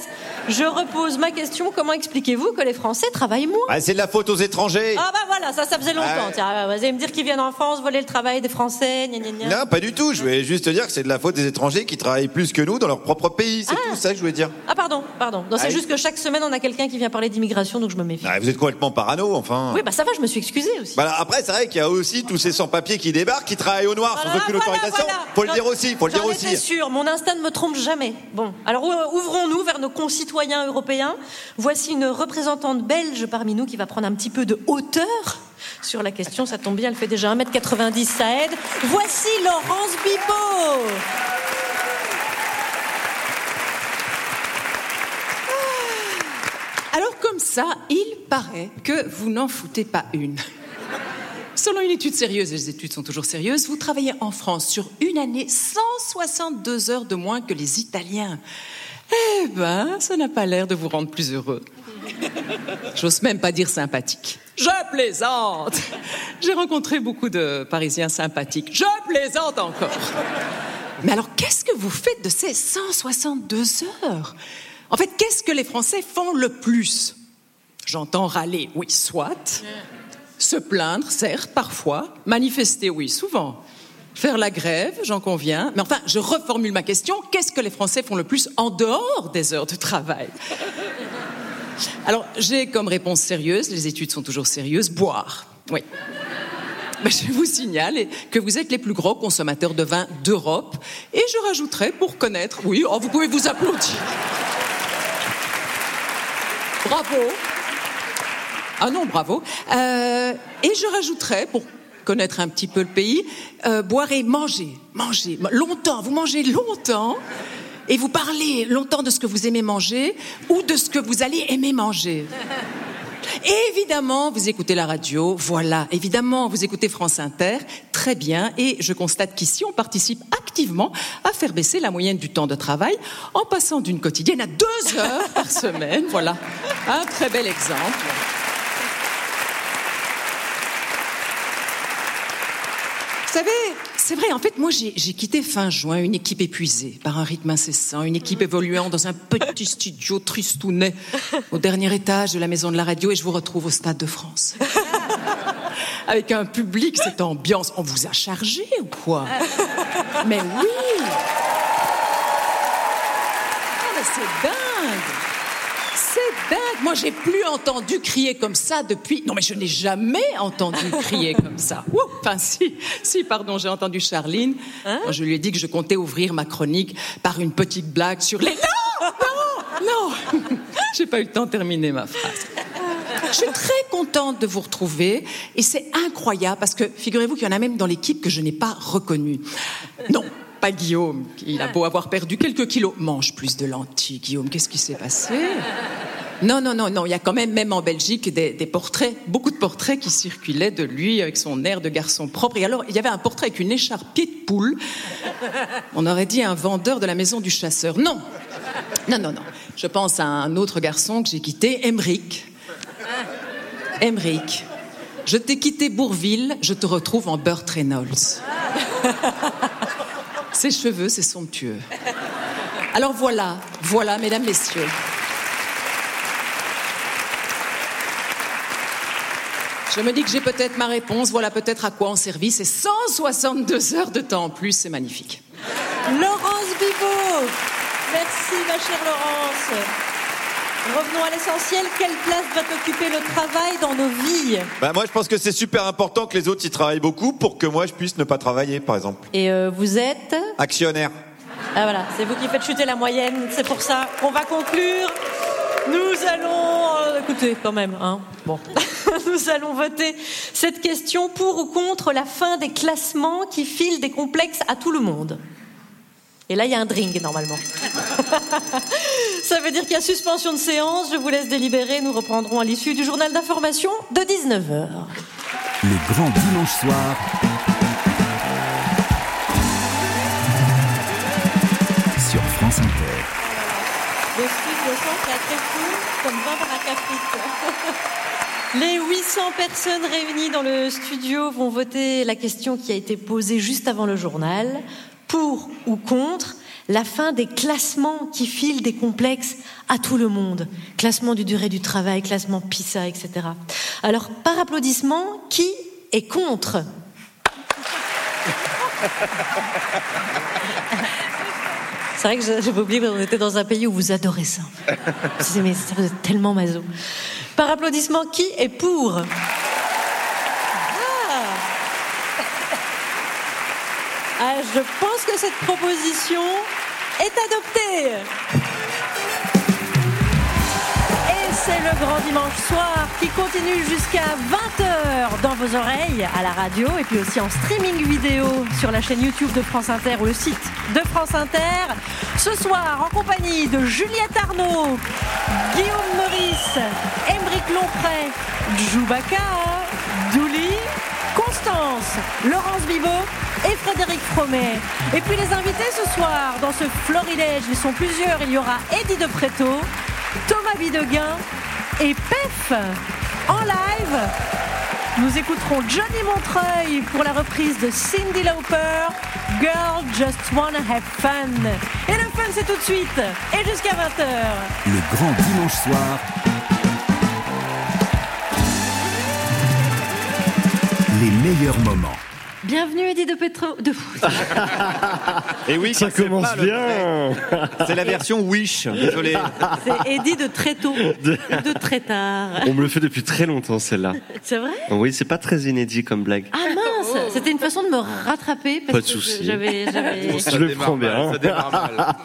Je repose ma question. Comment expliquez-vous que les Français travaillent moins Ah, c'est de la faute aux étrangers. Ah bah voilà, ça, ça faisait longtemps. Ah ouais. Tiens, vous allez me dire qu'ils viennent en France voler le travail des Français, gna gna gna. Non, pas du tout. Je voulais juste te dire que c'est de la faute des étrangers qui travaillent plus que nous dans leur propre pays. C'est tout ça que je voulais dire. Ah pardon, pardon. Non, c'est Ah, juste que chaque semaine on a quelqu'un qui vient parler d'immigration, donc je me méfie. Ah, vous êtes complètement parano, enfin. Oui, bah ça va, je me suis excusée aussi. Bah, après, c'est vrai qu'il y a aussi tous ces sans-papiers qui débarquent, qui travaillent au noir sans Voilà, aucune voilà, autorisation. voilà. Faut le J'en- dire aussi, faut le dire aussi. sûre, mon instinct ne me trompe jamais. Bon, alors ou- ouvrons-nous vers nos concitoyens européens. Voici une représentante belge parmi nous qui va prendre un petit peu de hauteur sur la question. Ça tombe bien, elle fait déjà 1m90, ça aide. Voici Laurence Bibot. Alors comme ça, il paraît que vous n'en foutez pas une. Selon une étude sérieuse, et les études sont toujours sérieuses, vous travaillez en France sur une année 162 heures de moins que les Italiens. Eh ben, ça n'a pas l'air de vous rendre plus heureux. J'ose même pas dire sympathique. Je plaisante. J'ai rencontré beaucoup de Parisiens sympathiques. Je plaisante encore. Mais alors, qu'est-ce que vous faites de ces 162 heures? En fait, qu'est-ce que les Français font le plus? J'entends râler, oui, soit. Se plaindre, certes, parfois. Manifester, oui, souvent. Faire la grève, j'en conviens. Mais enfin, je reformule ma question. Qu'est-ce que les Français font le plus en dehors des heures de travail? Alors, j'ai comme réponse sérieuse, les études sont toujours sérieuses, boire. Oui. Ben, je vous signale que vous êtes les plus gros consommateurs de vin d'Europe. Et je rajouterai, pour connaître, oui, oh, vous pouvez vous applaudir. Bravo. Ah non, bravo. Euh, et je rajouterai, pour connaître un petit peu le pays, euh, boire et manger. Manger. Longtemps. Vous mangez longtemps. Et vous parlez longtemps de ce que vous aimez manger ou de ce que vous allez aimer manger. Évidemment, vous écoutez la radio, voilà, évidemment, vous écoutez France Inter, très bien, et je constate qu'ici, on participe activement à faire baisser la moyenne du temps de travail en passant d'une quotidienne à deux heures par semaine, voilà, un très bel exemple. Vous savez, c'est vrai, en fait, moi, j'ai quitté fin juin une équipe épuisée par un rythme incessant, une équipe évoluant dans un petit studio tristounet au dernier étage de la maison de la radio et je vous retrouve au Stade de France. Avec un public, cette ambiance. On vous a chargé ou quoi? Mais oui Ah, c'est dingue Dingue Moi, j'ai plus entendu crier comme ça depuis... Non, mais je n'ai jamais entendu crier comme ça. Ouh enfin, si, si, pardon, j'ai entendu Charline. quand je lui ai dit que je comptais ouvrir ma chronique par une petite blague sur les... Non Non Non J'ai pas eu le temps de terminer ma phrase. Je suis très contente de vous retrouver et c'est incroyable parce que figurez-vous qu'il y en a même dans l'équipe que je n'ai pas reconnu. Non, pas Guillaume. Il a beau avoir perdu quelques kilos. Mange plus de lentilles, Guillaume. Qu'est-ce qui s'est passé? Non, non, non, non. Il y a quand même, même en Belgique, des, des portraits, beaucoup de portraits qui circulaient de lui avec son air de garçon propre. Et alors, il y avait un portrait avec une écharpe pied de poule. On aurait dit un vendeur de la maison du chasseur. Non, non, non, non. Je pense à un autre garçon que j'ai quitté, Emeric. Emeric. Je t'ai quitté Bourville, je te retrouve en Burt Reynolds. Ses cheveux, c'est somptueux. Alors voilà, voilà, mesdames, messieurs. Je me dis que j'ai peut-être ma réponse, voilà peut-être à quoi on servit ces 162 heures de temps en plus, c'est magnifique. Laurence Bibot. Merci, ma chère Laurence. Revenons à l'essentiel. Quelle place va occuper le travail dans nos vies Bah, moi, je pense que c'est super important que les autres y travaillent beaucoup pour que moi, je puisse ne pas travailler, par exemple. Et euh, vous êtes Actionnaire. Ah voilà, c'est vous qui faites chuter la moyenne. C'est pour ça qu'on va conclure. Nous allons, euh, écoutez, quand même, hein. Bon, nous allons voter cette question pour ou contre la fin des classements qui filent des complexes à tout le monde. Et là, il y a un drink normalement. Ça veut dire qu'il y a suspension de séance. Je vous laisse délibérer. Nous reprendrons à l'issue du journal d'information de 19h. Le grand dimanche soir. Sur France Inter. Le studio centre est très fou, comme 20 baraques à frites. Les 800 personnes réunies dans le studio vont voter la question qui a été posée juste avant le journal. Pour ou contre la fin des classements qui filent des complexes à tout le monde. Classement du durée du travail, classement PISA, etc. Alors, par applaudissement, qui est contre? C'est vrai que j'avais oublié qu'on était dans un pays où vous adorez ça. Mais ça, vous êtes tellement maso. Par applaudissement, qui est pour ah. Ah, Je pense que cette proposition est adoptée. Et c'est le grand dimanche soir qui continue jusqu'à 20h dans vos oreilles, à la radio et puis aussi en streaming vidéo sur la chaîne YouTube de France Inter ou le site de France Inter. Ce soir, en compagnie de Juliette Arnaud, Guillaume Meurice, Émeric Lompré, Djoubaka, Douli, Constance, Laurence Bibot et Frédéric Fromet. Et puis les invités ce soir dans ce florilège, ils sont plusieurs. Il y aura Eddie de Préto, Thomas Bideguin et Pef en live. Nous écouterons Johnny Montreuil pour la reprise de Cindy Lauper, Girl Just Wanna Have Fun. Et le fun c'est tout de suite et jusqu'à 20h. Le grand dimanche soir. Les meilleurs moments. Bienvenue Eddie de Petro. De... Et oui, Ça commence pas bien. C'est la version Wish, désolé. C'est Eddie de très tôt, De- de très tard. On me le fait depuis très longtemps, celle-là. C'est vrai? Oui, c'est pas très inédit comme blague. Ah mince, c'était une façon de me rattraper parce Pas de souci. j'avais- Je le prends bien.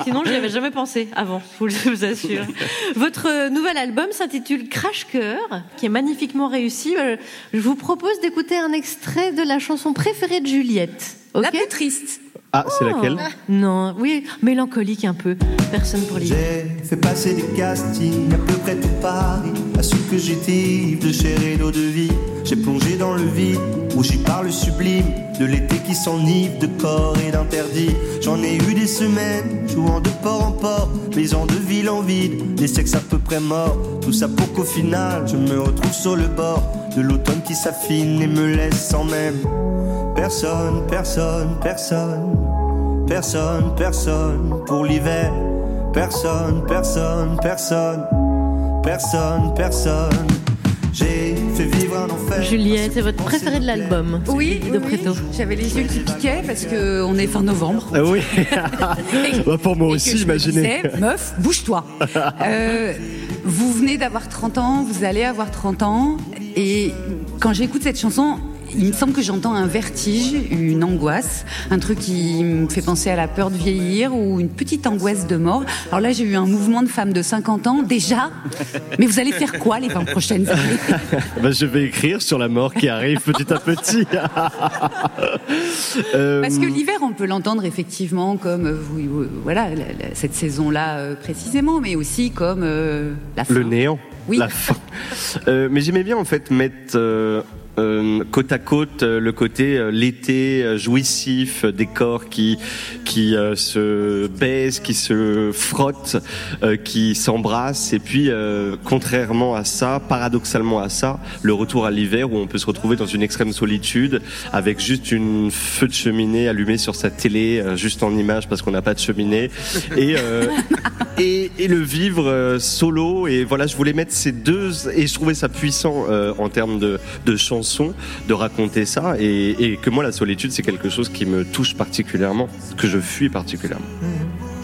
Sinon, je n'y avais jamais pensé avant, je vous assure. Votre nouvel album s'intitule Crash Cœur, qui est magnifiquement réussi. Euh, Je vous propose d'écouter un extrait de la chanson préférée de Juliette. La plus triste. Ah, c'est laquelle Non, oui, mélancolique un peu. Personne pour l'idée. J'ai fait passer des castings à peu près tout Paris. À ce que j'étais ivre de chair et d'eau de vie. J'ai plongé dans le vide où j'y parle sublime de l'été qui s'enivre de corps et d'interdit. J'en ai eu des semaines jouant de port en port, baisant de ville en ville, des sexes à peu près morts. Tout ça pour qu'au final je me retrouve sur le bord de l'automne qui s'affine et me laisse sans même personne, personne, personne. Personne, personne pour l'hiver. Personne, personne, personne. Personne, personne. J'ai fait vivre un enfer. Juliette, c'est votre préféré de l'album. Oui, de oui. J'avais les yeux qui piquaient parce qu'on est fin novembre. Ah oui. Bah, pour moi Et aussi, imaginez. disais, meuf, bouge-toi. Euh, vous venez d'avoir 30 ans, vous allez avoir 30 ans, et quand j'écoute cette chanson, il me semble que j'entends un vertige, une angoisse, un truc qui me fait penser à la peur de vieillir ou une petite angoisse de mort. Alors là, j'ai eu un mouvement de femme de 50 ans déjà. Mais vous allez faire quoi les 20 prochaines années? Bah, je vais écrire sur la mort qui arrive petit à petit. Euh, Parce que l'hiver, on peut l'entendre effectivement comme euh, voilà cette saison-là euh, précisément, mais aussi comme euh, la fin. Le néant. Oui. La fin. Euh, mais j'aimais bien en fait mettre euh, côte à côte euh, le côté euh, l'été euh, jouissif, euh, des corps qui qui euh, se baisent, qui se frottent, euh, qui s'embrassent, et puis euh, contrairement à ça, paradoxalement à ça, le retour à l'hiver où on peut se retrouver dans une extrême solitude avec juste une feu de cheminée allumée sur sa télé, euh, juste en image parce qu'on n'a pas de cheminée, et euh, et, et le vivre solo. Et voilà, je voulais mettre ces deux, et je trouvais ça puissant euh, en termes de, de chansons, de raconter ça, et, et que moi, la solitude, c'est quelque chose qui me touche particulièrement, que je fuis particulièrement.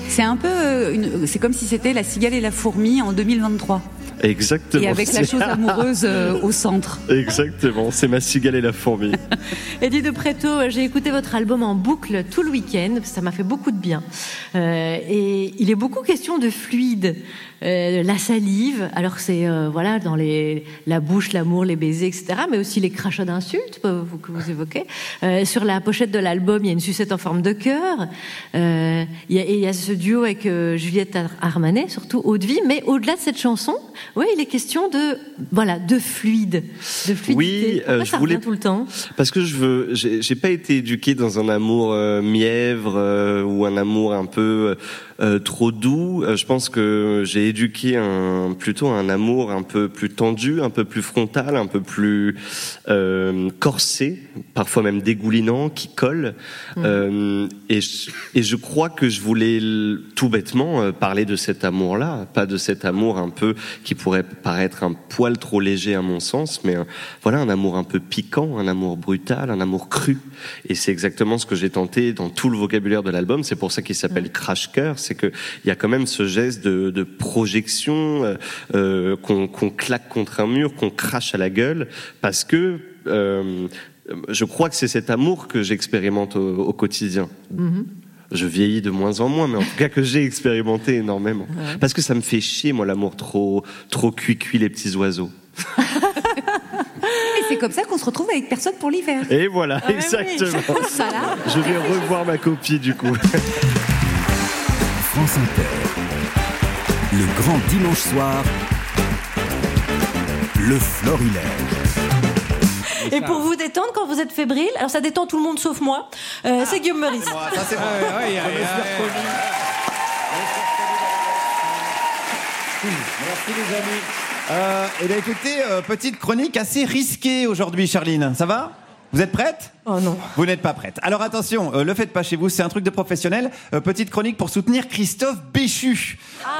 C'est un peu, euh, c'est comme si c'était la cigale et la fourmi en 2023. Exactement. Et avec la chose amoureuse euh, au centre. Exactement, c'est ma cigale et la fourmi. Eddie de Preto, j'ai écouté votre album en boucle tout le week-end, ça m'a fait beaucoup de bien. Euh, et il est beaucoup question de fluide, euh, la salive, alors que c'est euh, voilà dans les la bouche, l'amour, les baisers, etc. Mais aussi les crachats d'insultes euh, vous- que vous évoquez. Euh, sur la pochette de l'album, il y a une sucette en forme de cœur. Euh, il y a, et il y a ce duo avec euh, Juliette Ar- Armanet, surtout Eau de vie. Mais au-delà de cette chanson, oui, il est question de voilà de fluide, de fluidité. Oui, Pourquoi euh, ça je voulais revient tout le temps? Parce que je veux, j'ai j'ai pas été éduqué dans un amour euh, mièvre euh, ou un amour un peu euh, trop doux. Euh, je pense que j'ai éduqué un plutôt un amour un peu plus tendu, un peu plus frontal, un peu plus euh, corsé, parfois même dégoulinant, qui colle. Euh, et, je, et je crois que je voulais tout bêtement euh, parler de cet amour-là, pas de cet amour un peu qui pourrait paraître un poil trop léger à mon sens, mais un- voilà un amour un peu piquant, un amour brutal, un amour cru. Et c'est exactement ce que j'ai tenté dans tout le vocabulaire de l'album. C'est pour ça qu'il s'appelle Crash Cœur. C'est que il y a quand même ce geste de, de projection euh, euh, qu'on claque contre un mur, qu'on crache à la gueule, parce que euh, je crois que c'est cet amour que j'expérimente au, au quotidien. Je vieillis de moins en moins, mais en tout cas que j'ai expérimenté énormément. Parce que ça me fait chier, moi, l'amour trop, trop cuit-cuit, les petits oiseaux. Et c'est comme ça qu'on se retrouve avec personne pour l'hiver. Et voilà, Ah exactement. oui. Ça, là. Je vais revoir ma copie, du coup. France Inter. Le grand dimanche soir. Le Florilège. Et pour vous détendre quand vous êtes fébrile, alors ça détend tout le monde sauf moi, euh, c'est Guillaume Meurice. Ça, c'est bon. Merci les amis. Euh, eh bien, écoutez, euh, petite chronique assez risquée aujourd'hui, Charline. Ça va? Vous êtes prête? Oh non. Vous n'êtes pas prête. Alors attention, euh, le faites pas chez vous, c'est un truc de professionnel. Euh, petite chronique pour soutenir Christophe Béchu.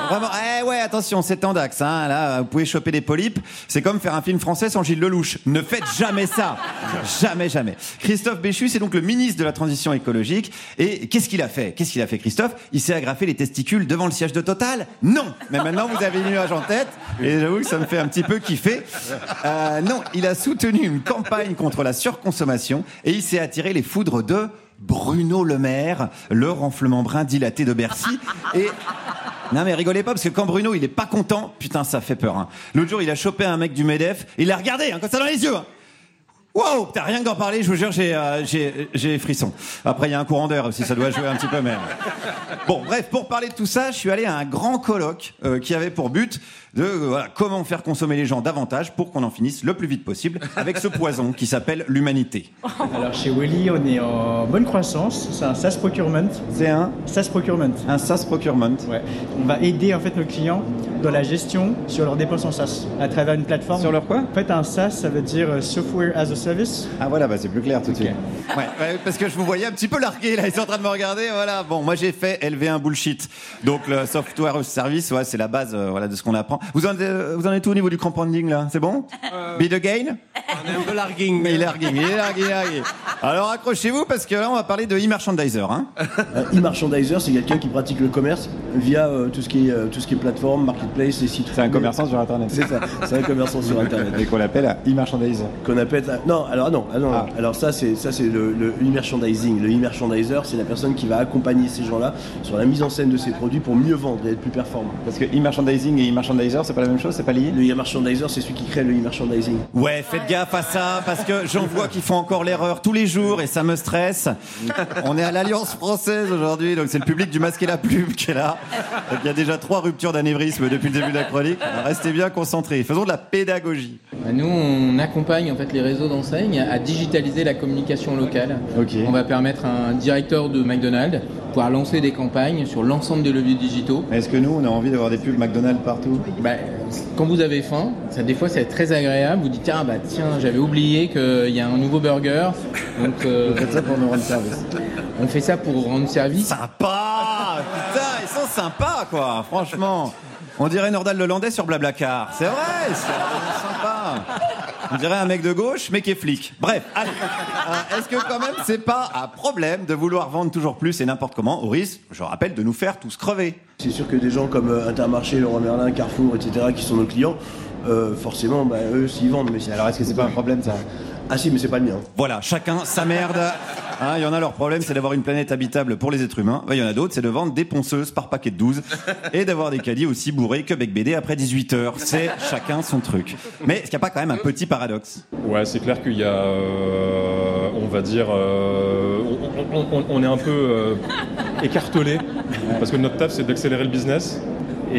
Vraiment, eh ouais, attention, c'est Tandax. Hein, là, vous pouvez choper des polypes. C'est comme faire un film français sans Gilles Lelouch. Ne faites jamais ça. jamais, jamais. Christophe Béchu, c'est donc le ministre de la Transition écologique. Et qu'est-ce qu'il a fait? Qu'est-ce qu'il a fait, Christophe? Il s'est agrafé les testicules devant le siège de Total? Non Mais maintenant, vous avez une image en tête. Et j'avoue que ça me fait un petit peu kiffer. Euh, non, il a soutenu une campagne contre la surconsommation et attiré les foudres de Bruno Le Maire, le renflement brun dilaté de Bercy. Et non mais rigolez pas parce que quand Bruno il est pas content, putain ça fait peur. Hein. L'autre jour il a chopé un mec du Medef, il l'a regardé hein, comme ça dans les yeux. Hein. Wow, putain, rien que d'en parler, je vous jure, j'ai euh, frisson. Après, il y a un courant d'air aussi, ça doit jouer un petit peu, mais... Bon, bref, pour parler de tout ça, je suis allé à un grand colloque euh, qui avait pour but de euh, voilà, comment faire consommer les gens davantage pour qu'on en finisse le plus vite possible avec ce poison qui s'appelle l'humanité. Alors chez Welly, on est en bonne croissance. C'est un SaaS procurement. C'est un SaaS procurement. Un SaaS procurement. Ouais. On va aider en fait nos clients dans la gestion sur leurs dépenses en SaaS à travers une plateforme. Sur leur quoi En fait, un SaaS, ça veut dire euh, Software as a Service. Ah voilà, bah c'est plus clair tout de suite. Ouais, ouais, parce que je vous voyais un petit peu largué là, ils sont en train de me regarder, voilà. Bon, moi j'ai fait LV1 bullshit. Donc le software as a service, ouais, c'est la base euh, voilà, de ce qu'on apprend. Vous en, êtes, euh, vous en êtes où au niveau du crowdfunding là? C'est bon? Be the gain? On est un peu larguing. Mais il est larguing, il est largué, il est. Alors accrochez-vous parce que là on va parler de e-merchandiser. Hein Un e-merchandiser, c'est quelqu'un qui pratique le commerce via euh, tout, ce qui est, euh, tout ce qui est plateforme, marketplace, les sites. C'est un commerçant sur Internet. C'est ça, c'est un commerçant sur Internet. Et qu'on appelle un e-merchandiser. Qu'on appelle. Non, alors non, ah non, non. alors ça c'est ça c'est le, le e-merchandising. Le e-merchandiser, c'est la personne qui va accompagner ces gens-là sur la mise en scène de ces produits pour mieux vendre et être plus performant. Parce que e-merchandising et c'est pas la même chose, c'est pas lié Le e-merchandiser, c'est celui qui crée le e-merchandising. Ouais, faites gaffe à ça parce que j'en vois qui font encore l'erreur tous les jours et ça me stresse. On est à l'Alliance française aujourd'hui, donc c'est le public du masque et la plume qui est là. Il y a déjà trois ruptures d'anévrisme depuis le début de la chronique. Restez bien concentrés. Faisons de la pédagogie. Bah, Nous, on accompagne en fait les réseaux d'enseignes à digitaliser la communication locale. On va permettre à un directeur de McDonald's de pouvoir lancer des campagnes sur l'ensemble des leviers digitaux. Est-ce que nous, on a envie d'avoir des pubs McDonald's partout? Bah, quand vous avez faim, ça, des fois c'est très agréable. Vous dites ah bah tiens j'avais oublié qu'il y a un nouveau burger. Donc euh, Vous faites ça pour nous rendre service. On fait ça pour rendre service. Sympa Putain, ils sont sympas, quoi, franchement. On dirait Nordal Lelandais sur Blablacar. C'est vrai, c'est vraiment sympa. On dirait un mec de gauche, mais qui est flic. Bref, allez. Euh, Est-ce que quand même, c'est pas un problème de vouloir vendre toujours plus et n'importe comment, au risque, je rappelle, de nous faire tous crever? C'est sûr que des gens comme euh, Intermarché, Leroy Merlin, Carrefour, etc., qui sont nos clients, euh, forcément, bah, eux, s'ils vendent. Mais alors, est-ce que c'est pas un problème, ça? Ah si, mais c'est pas le mien. Voilà, chacun sa merde. Hein, Il y en a leur problème, c'est d'avoir une planète habitable pour les êtres humains. Il y en a d'autres, c'est de vendre des ponceuses par paquet de 12 et d'avoir des caddies aussi bourrés que Bec BD après 18 heures. C'est chacun son truc. Mais est-ce qu'il n'y a pas quand même un petit paradoxe? Ouais, c'est clair qu'il y a, euh, on va dire, euh, on, on- on- on est un peu euh, écartelé parce que notre taf c'est d'accélérer le business et,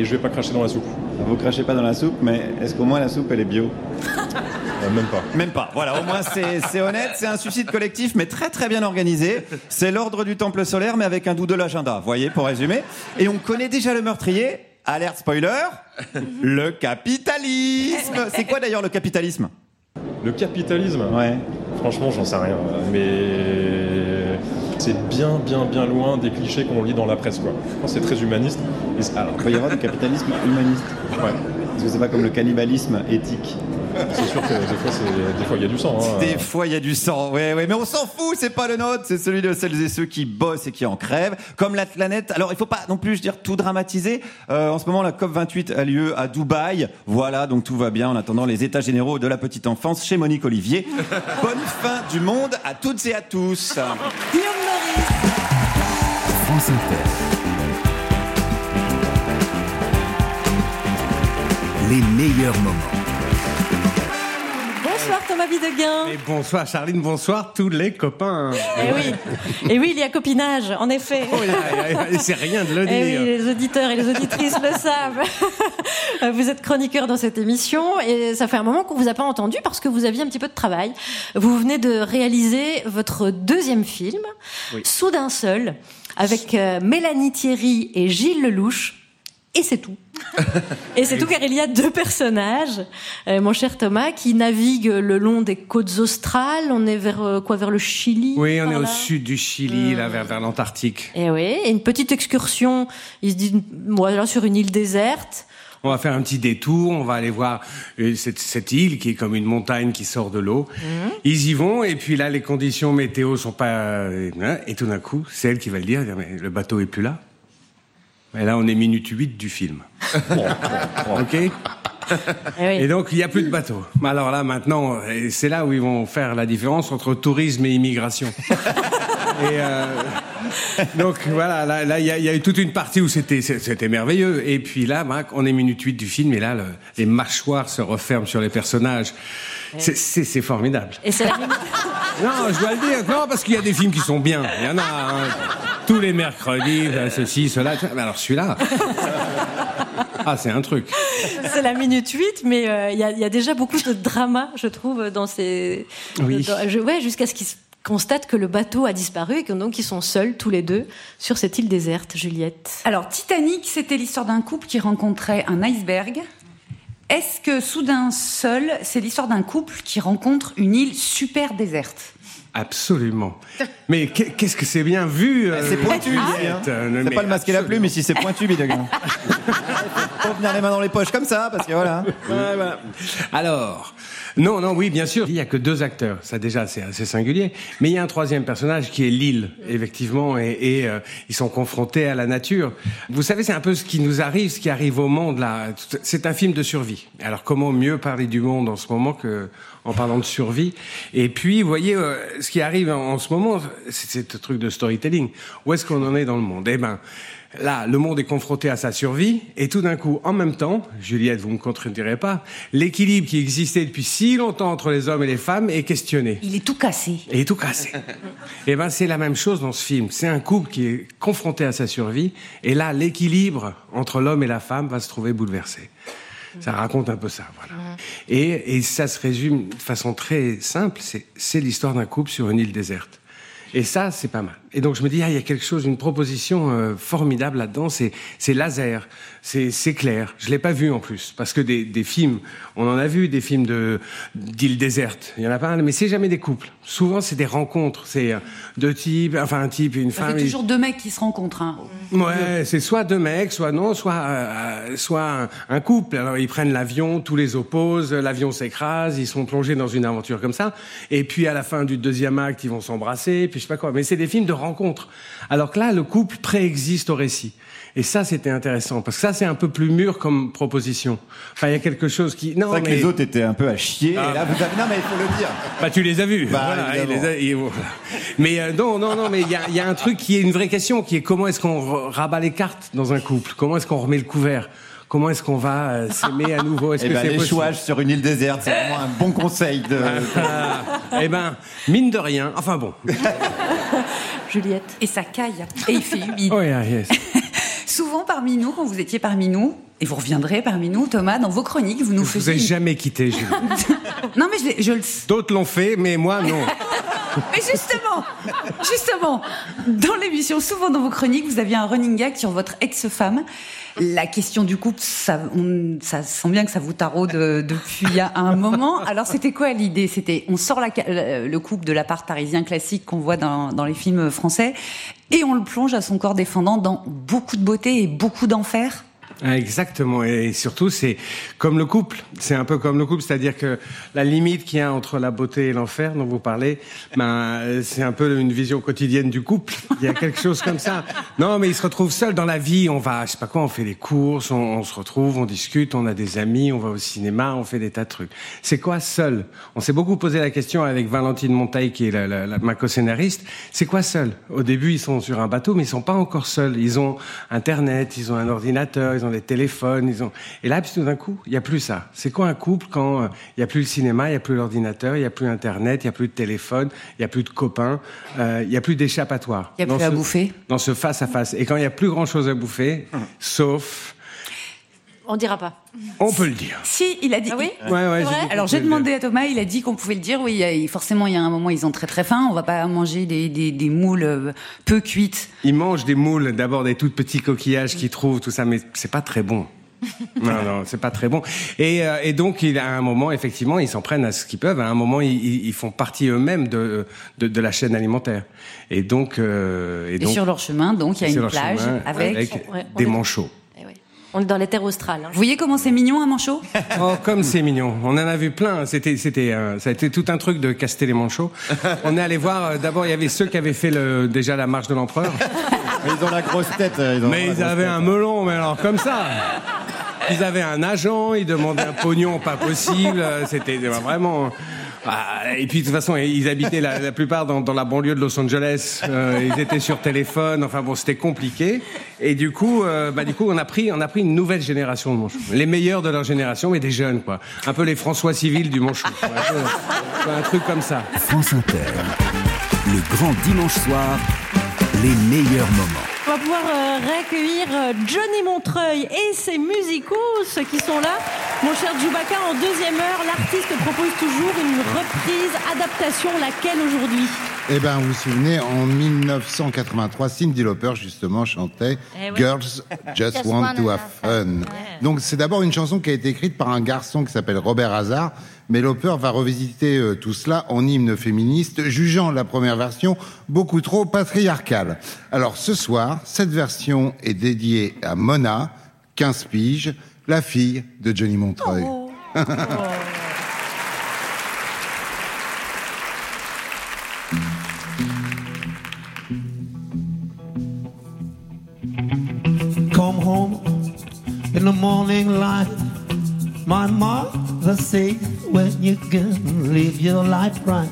et je vais pas cracher dans la soupe. Vous crachez pas dans la soupe, mais est-ce qu'au moins la soupe elle est bio? Même pas. Même pas. Voilà, au moins c'est honnête, c'est un suicide collectif, mais très très bien organisé. C'est l'ordre du temple solaire, mais avec un doux de l'agenda. Voyez, pour résumer. Et on connaît déjà le meurtrier. Alerte spoiler. Le capitalisme. C'est quoi d'ailleurs le capitalisme? Le capitalisme? Ouais. Franchement, j'en sais rien. Mais c'est bien, bien, bien loin des clichés qu'on lit dans la presse, quoi. C'est très humaniste. Alors, Il peut y avoir du capitalisme humaniste. Ouais. Parce que c'est pas comme le cannibalisme éthique. C'est sûr que des fois, c'est- des fois, il y a du sang. hein. Des fois, il y a du sang. Ouais, ouais, mais on s'en fout, c'est pas le nôtre, c'est celui de celles et ceux qui bossent et qui en crèvent. Comme la planète. Alors, il faut pas non plus, je dire, tout dramatiser. Euh, en ce moment, la COP28 a lieu à Dubaï. Voilà, donc tout va bien en attendant les états généraux de la petite enfance chez Monique Olivier. Bonne fin du monde à toutes et à tous. France Inter. Les meilleurs moments. Bonsoir Thomas Videguin. Et bonsoir Charline, bonsoir tous les copains. Eh oui, et oui, il y a copinage, en effet. Oh, et c'est rien de le Eh dire. oui, les auditeurs et les auditrices le savent. Vous êtes chroniqueur dans cette émission et ça fait un moment qu'on vous a pas entendu parce que vous aviez un petit peu de travail. Vous venez de réaliser votre deuxième film, Oui. Soudain seul, avec euh, Mélanie Thierry et Gilles Lelouch. Et c'est tout. Et c'est tout car il y a deux personnages, euh, mon cher Thomas, qui naviguent le long des côtes australes. On est vers euh, quoi Vers le Chili Oui, on est au sud du Chili, là, vers, vers l'Antarctique. et oui, et une petite excursion, ils se disent, sur une île déserte. On va faire un petit détour, on va aller voir euh, cette, cette île qui est comme une montagne qui sort de l'eau. Mhm. Ils y vont, et puis là, les conditions météo sont pas... euh, hein, et tout d'un coup, c'est elle qui va le dire, dire, mais le bateau est plus là. Et là, on est minute 8 du film. ok Et donc, il n'y a plus de bateau. Mais Alors là, maintenant, c'est là où ils vont faire la différence entre tourisme et immigration. et euh, donc voilà, là, il y, a- il y a eu toute une partie où c'était c'était merveilleux. Et puis là, on est minute 8 du film, et là, le- les mâchoires se referment sur les personnages. C'est- C'est c'est formidable. Et c'est la minute- Non, je dois le dire. Non, parce qu'il y a des films qui sont bien. Il y en a hein. tous les mercredis, euh, ceci, cela. Mais alors celui-là. Ah, c'est un truc. c'est la minute 8, mais euh, il y, a, il y a déjà beaucoup de drama, je trouve, dans ces. Oui. dans- je- ouais, jusqu'à ce qu'ils se constatent que le bateau a disparu et que donc ils sont seuls, tous les deux, sur cette île déserte, Juliette. Alors, Titanic, c'était l'histoire d'un couple qui rencontrait un iceberg. Est-ce que Soudain seul, c'est l'histoire d'un couple qui rencontre une île super déserte? Absolument. Mais qu'est- qu'est-ce que c'est bien vu euh, C'est pointu hein. C'est mais pas le masque et la plume ici, c'est pointu, Bidegain. Faut venir les mains dans les poches comme ça, parce que voilà. Ouais, voilà. Alors, non, non, oui, bien sûr, il n'y a que deux acteurs. Ça, déjà, c'est assez singulier. Mais il y a un troisième personnage qui est Lille, effectivement, et, et, euh, ils sont confrontés à la nature. Vous savez, c'est un peu ce qui nous arrive, ce qui arrive au monde, là. C'est un film de survie. Alors, comment mieux parler du monde en ce moment que en parlant de survie. Et puis, vous voyez, euh, ce qui arrive en, en ce moment, c'est ce truc de storytelling. Où est-ce qu'on en est dans le monde? Eh ben, Là, le monde est confronté à sa survie, et tout d'un coup, en même temps, Juliette, vous me contredirez pas, l'équilibre qui existait depuis si longtemps entre les hommes et les femmes est questionné. Il est tout cassé. Il est tout cassé. et ben, c'est la même chose dans ce film. C'est un couple qui est confronté à sa survie, et là, l'équilibre entre l'homme et la femme va se trouver bouleversé. Ça raconte un peu ça, voilà. Et, et ça se résume de façon très simple, c'est- c'est l'histoire d'un couple sur une île déserte. Et ça, c'est pas mal. Et donc je me dis, ah, il y a quelque chose, une proposition euh, formidable là-dedans, c'est c'est laser, c'est c'est clair. Je l'ai pas vu en plus, parce que des, des films, on en a vu des films de d'îles désertes, il y en a pas mal, mais c'est jamais des couples. Souvent, c'est des rencontres, c'est euh, deux types, enfin un type et une femme. ils- toujours deux mecs qui se rencontrent. Hein. Ouais, c'est soit deux mecs, soit non, soit euh, euh, soit un, un couple. Alors ils prennent l'avion, tous les opposent, l'avion s'écrase, ils sont plongés dans une aventure comme ça. Et puis à la fin du deuxième acte, ils vont s'embrasser, puis je sais pas quoi. Mais c'est des films de rencontres. Alors que là, le couple préexiste au récit. Et ça, c'était intéressant parce que ça, c'est un peu plus mûr comme proposition. Enfin, il y a quelque chose qui. Non, C'est vrai que mais- les autres étaient un peu à chier. Ah. Et là, vous avez... Non, mais il faut le dire. Bah, tu les as vus. Bah, Voilà, évidemment. il les a- il- voilà. Mais euh, non, non, non, mais il y a, il y a un truc qui est une vraie question, qui est comment est-ce qu'on rabat les cartes dans un couple? Comment est-ce qu'on remet le couvert? Comment est-ce qu'on va euh, s'aimer à nouveau? Est-ce Eh que ben, c'est possible? sur une île déserte, c'est vraiment un bon conseil. De... Eh ben, mine de rien. Enfin bon. Juliette. Et ça caille. Et il fait humide. Oh, yeah, yes. Souvent parmi nous, quand vous étiez parmi nous, et vous reviendrez parmi nous, Thomas, dans vos chroniques, vous nous Je vous faisiez. une- jamais quitté, Julie. Non, mais je, je le D'autres l'ont fait, mais moi non. Mais justement, justement, dans l'émission, souvent dans vos chroniques, vous aviez un running gag sur votre ex-femme. La question du couple, ça, on- ça sent bien que ça vous taraude euh, depuis un moment. Alors, c'était quoi l'idée? C'était, on sort le couple de l'appart parisien classique qu'on voit dans, dans les films français et on le plonge à son corps défendant dans beaucoup de beauté et beaucoup d'enfer? Ah, Exactement, et surtout c'est comme le couple, c'est un peu comme le couple, c'est-à-dire que la limite qu'il y a entre la beauté et l'enfer dont vous parlez, ben euh, c'est un peu une vision quotidienne du couple. Il y a quelque chose comme ça. Non, mais ils se retrouvent seuls dans la vie. On va, je sais pas quoi, on fait des courses, on, se retrouve, on discute, on a des amis, on va au cinéma, on fait des tas de trucs. C'est quoi seul? On s'est beaucoup posé la question avec Valentine Montaille, qui est la, la, la- ma co-scénariste. C'est quoi seul? Au début, ils sont sur un bateau, mais ils sont pas encore seuls. Ils ont Internet, ils ont un ordinateur, des téléphones, ils ont. Et là, puis tout d'un coup, il y a plus ça. C'est quoi un couple quand euh, il y a plus le cinéma, il y a plus l'ordinateur, il y a plus Internet, il y a plus de téléphone, il y a plus de copains, euh, il y a plus d'échappatoire? Il y a Dans plus à bouffer? Dans ce face à face. Et quand il y a plus grand chose à bouffer, sauf, On dira pas. on peut le dire. Si, il a dit. Ah oui Ouais, vrai Alors j'ai demandé à Thomas, il a dit qu'on pouvait le dire. Oui, il y a- forcément, il y a un moment, ils ont très très faim. On va pas manger des, des, des moules euh, peu cuites. Ils mangent des moules, d'abord des tout petits coquillages qu'ils trouvent, tout ça, mais c'est pas très bon. non, non, c'est pas très bon. Et, euh, et donc, il, à un moment, effectivement, ils s'en prennent à ce qu'ils peuvent. À un moment, ils, font partie eux-mêmes de, de, de la chaîne alimentaire. Et donc, euh, Et, donc sur leur chemin, donc, il y a une plage chemin, avec. Ouais, des manchots. On est dans les terres australes. hein. Vous voyez comment c'est mignon un manchot? Oh, comme c'est mignon. On en a vu plein. C'était, c'était, euh, ça a été tout un truc de caster les manchots. On est allé voir. euh, D'abord, il y avait ceux qui avaient fait le, déjà la marche de l'empereur. Ils ont la grosse tête. euh, Ils ont Mais ils avaient tête. un melon, mais alors comme ça. Ils avaient un agent, ils demandaient un pognon pas possible. C'était vraiment. Ah, et puis de toute façon, ils habitaient la, plupart dans, la banlieue de Los Angeles. Euh, ils étaient sur téléphone. Enfin bon, c'était compliqué. Et du coup, euh, bah du coup, on a pris, on a pris une nouvelle génération de manchots, les meilleurs de leur génération, mais des jeunes quoi. Un peu les François civils du manchot. Un, un truc comme ça. France Inter. Le grand dimanche soir, les meilleurs moments. On va pouvoir euh, réaccueillir euh, Johnny Montreuil et ses musicos qui sont là. Mon cher Djoubaka, en deuxième heure, l'artiste propose toujours une reprise, adaptation, laquelle aujourd'hui? Eh ben, vous vous souvenez, en 1983, Cindy Lauper, justement, chantait Eh ouais. Girls Just, Just Want to have Have Fun. Donc, c'est d'abord une chanson qui a été écrite par un garçon qui s'appelle Robert Hazard, mais Lauper va revisiter euh, tout cela en hymne féministe, jugeant la première version beaucoup trop patriarcale. Alors, ce soir, cette version est dédiée à Mona, 15 piges, la fille de Johnny Montreuil. Come home in the morning light. My mother say, when you can live your life right.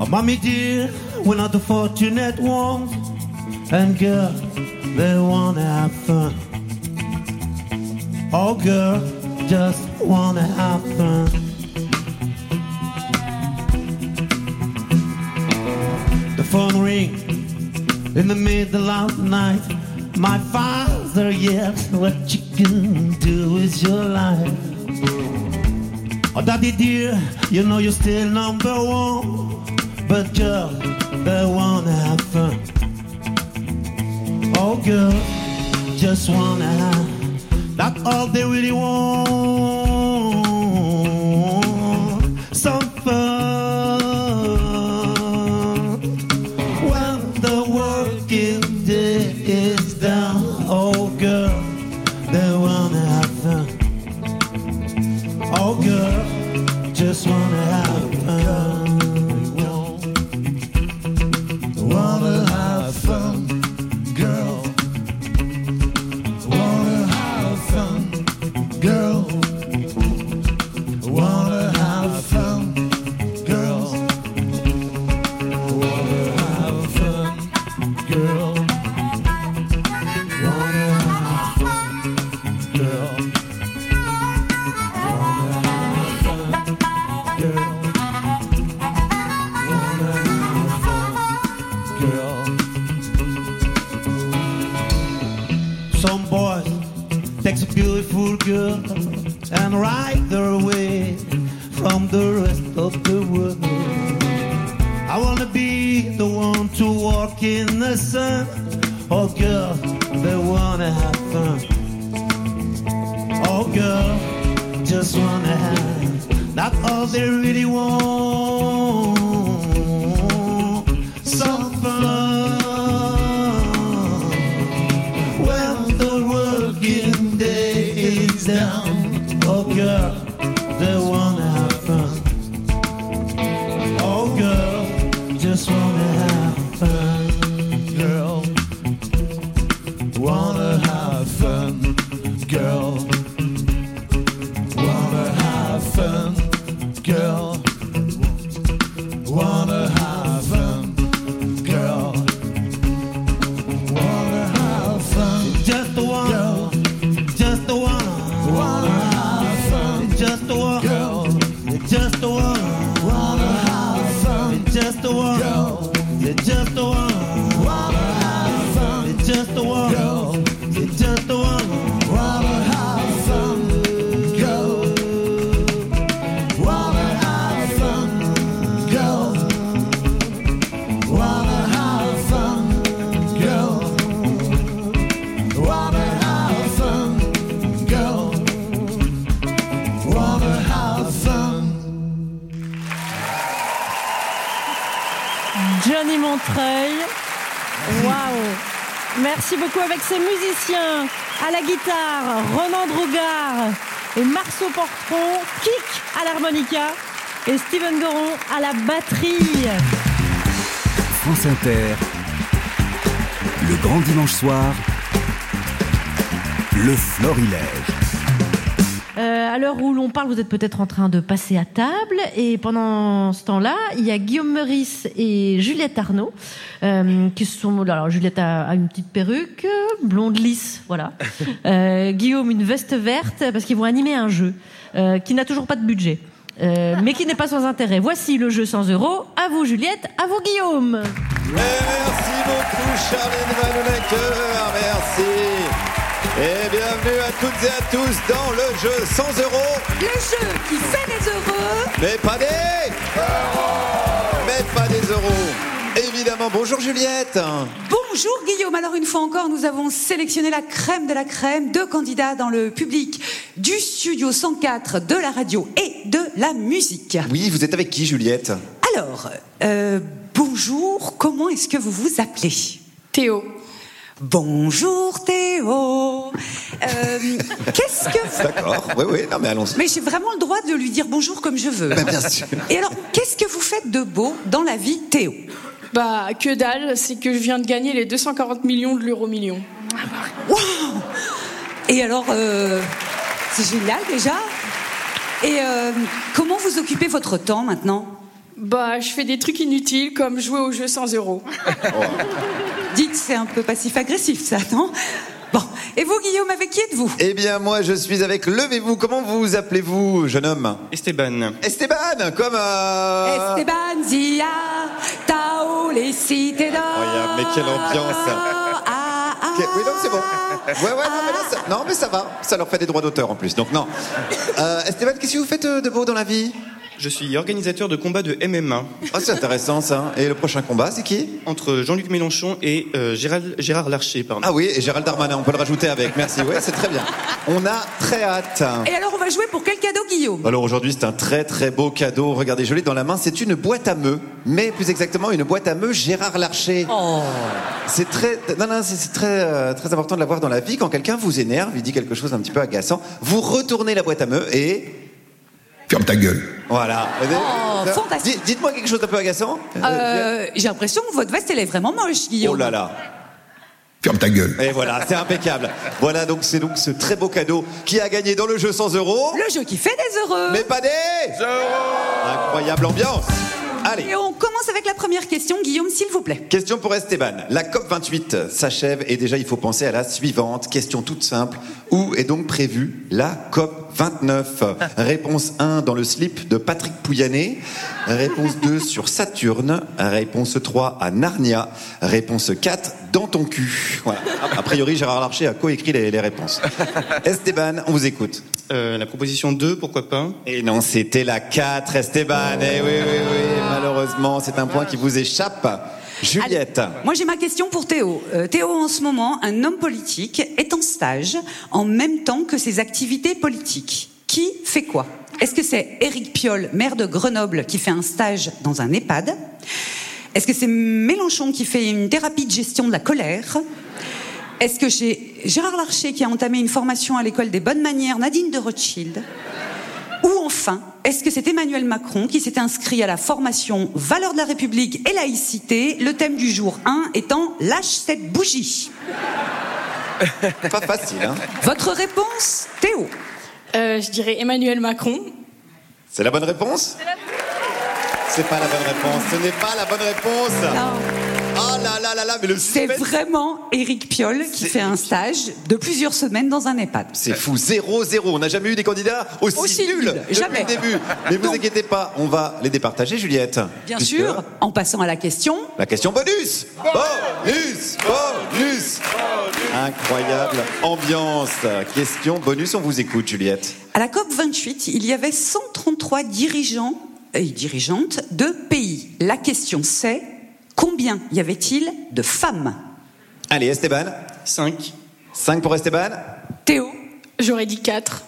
Oh, mommy dear, we're not the fortunate ones, and girl, they wanna have fun. Oh, girl, just wanna have fun. The phone ring in the middle of the night. My father yells, What you gonna do with your life? Oh, daddy dear, you know you're still number one. But girl, they wanna have fun. Oh, girl, just wanna have. That's all they really want. Johnny Montreuil. Waouh Merci beaucoup avec ses musiciens à la guitare, Ronan Drougard et Marceau Portron, Kik à l'harmonica et Steven Doron à la batterie. France Inter, le grand dimanche soir, le florilège. Euh, à l'heure où l'on parle, vous êtes peut-être en train de passer à table. Et pendant ce temps-là, il y a Guillaume Meurice et Juliette Arnaud euh, qui sont. Alors, Juliette a, a une petite perruque, blonde lisse, voilà. Euh, Guillaume, une veste verte, parce qu'ils vont animer un jeu euh, qui n'a toujours pas de budget. euh, mais qui n'est pas sans intérêt. Voici le jeu 100 euros. À vous Juliette, à vous Guillaume. Merci beaucoup Charline Vanhoenacker, merci. Et bienvenue à toutes et à tous dans le jeu 100 euros. Le jeu qui fait des heureux. Mais pas des Mais pas des euros. Évidemment, bonjour Juliette. Bonjour Guillaume, alors une fois encore, nous avons sélectionné la crème de la crème, deux candidats dans le public du studio 104 de la radio et de la musique. Oui, vous êtes avec qui Juliette? Alors, euh, bonjour, comment est-ce que vous vous appelez? Théo. Bonjour Théo. Euh, Qu'est-ce que vous... D'accord, oui, oui, non mais allons-y. Mais j'ai vraiment le droit de lui dire bonjour comme je veux. Ben, bien sûr. Et alors, qu'est-ce que vous faites de beau dans la vie, Théo? Bah, que dalle, c'est que je viens de gagner les 240 millions de l'euro million. Waouh Et alors, euh, c'est génial déjà. Et euh, comment vous occupez votre temps maintenant? Bah, je fais des trucs inutiles comme jouer au jeu sans euros. Dites, c'est un peu passif-agressif ça, non? Bon, et vous Guillaume, avec qui êtes-vous? Eh bien, moi, je suis avec Levez-vous. Comment vous appelez-vous, jeune homme? Esteban. Esteban, comme. Euh... Esteban Zia, Tao, les cités d'or. Regarde, mais quelle ambiance Ok, Oui, non, c'est bon. Ouais, ouais, non, mais là, ça... non, mais ça va. Ça leur fait des droits d'auteur en plus, donc non. Euh, Esteban, qu'est-ce que vous faites euh, de beau dans la vie? Je suis organisateur de combats de MMA. Ah, c'est intéressant ça. Et le prochain combat, c'est qui? Entre Jean-Luc Mélenchon et euh, Gérald- Gérard Larcher, pardon. Ah oui, et Gérald Darmanin, on peut le rajouter avec. Merci, ouais, c'est très bien. On a très hâte. Et alors, on va jouer pour quel cadeau, Guillaume? Alors aujourd'hui, c'est un très très beau cadeau. Regardez, je l'ai dans la main. C'est une boîte à meux, mais plus exactement une boîte à meux Gérard Larcher. C'est très, non non, c'est c'est très euh, très important de l'avoir dans la vie. Quand quelqu'un vous énerve, il dit quelque chose d'un petit peu agaçant, vous retournez la boîte à meux et ferme ta gueule. Voilà. Oh, Euh, fantastique. dites- Dites-moi quelque chose d'un peu agaçant. Euh, J'ai l'impression que votre veste, elle est vraiment moche, Guillaume. Oh là là. Ferme ta gueule. Et voilà, c'est impeccable. Voilà donc c'est donc ce très beau cadeau qui a gagné dans le jeu 100 euros. Le jeu qui fait des heureux. Mais pas des Incroyable ambiance. Allez. Et on commence avec la première question, Guillaume, s'il vous plaît. Question pour Esteban. La COP 28 s'achève et déjà il faut penser à la suivante. Question toute simple. Où est donc prévue la COP 29 Réponse 1 dans le slip de Patrick Pouyanné. Réponse 2 sur Saturne. Réponse 3 à Narnia. Réponse 4 dans ton cul. Voilà. A priori Gérard Larcher a coécrit les, les réponses. Esteban, on vous écoute. Euh, la proposition 2, pourquoi pas? Et non, c'était la 4, Esteban. Eh oui, oui, oui. Malheureusement, c'est un point qui vous échappe. Juliette. Moi, j'ai ma question pour Théo. Euh, Théo, en ce moment, un homme politique est en stage en même temps que ses activités politiques. Qui fait quoi? Est-ce que c'est Éric Piolle, maire de Grenoble, qui fait un stage dans un EHPAD? Est-ce que c'est Mélenchon qui fait une thérapie de gestion de la colère? Est-ce que c'est Gérard Larcher qui a entamé une formation à l'école des bonnes manières, Nadine de Rothschild? Enfin, est-ce que c'est Emmanuel Macron qui s'est inscrit à la formation Valeurs de la République et laïcité, le thème du jour 1 étant Lâche cette bougie Pas facile, hein Votre réponse, Théo Euh, Je dirais Emmanuel Macron. C'est la bonne réponse? C'est pas la bonne réponse. Ce n'est pas la bonne réponse. Là là là là, mais le C'est vraiment Éric Piolle qui fait un stage de plusieurs semaines dans un EHPAD. C'est fou, 0-0. On n'a jamais eu des candidats aussi, Aussi nuls depuis jamais. le début. Mais vous inquiétez pas, on va les départager, Juliette. Bien Puisque sûr, en passant à la question, La question bonus Bonus Bonus Incroyable ambiance. Question bonus, on vous écoute, Juliette. à la COP 28, il y avait 133 dirigeants et dirigeantes de pays. La question c'est combien y avait-il de femmes Allez, Esteban. 5. 5 pour Esteban. Théo, j'aurais dit 4.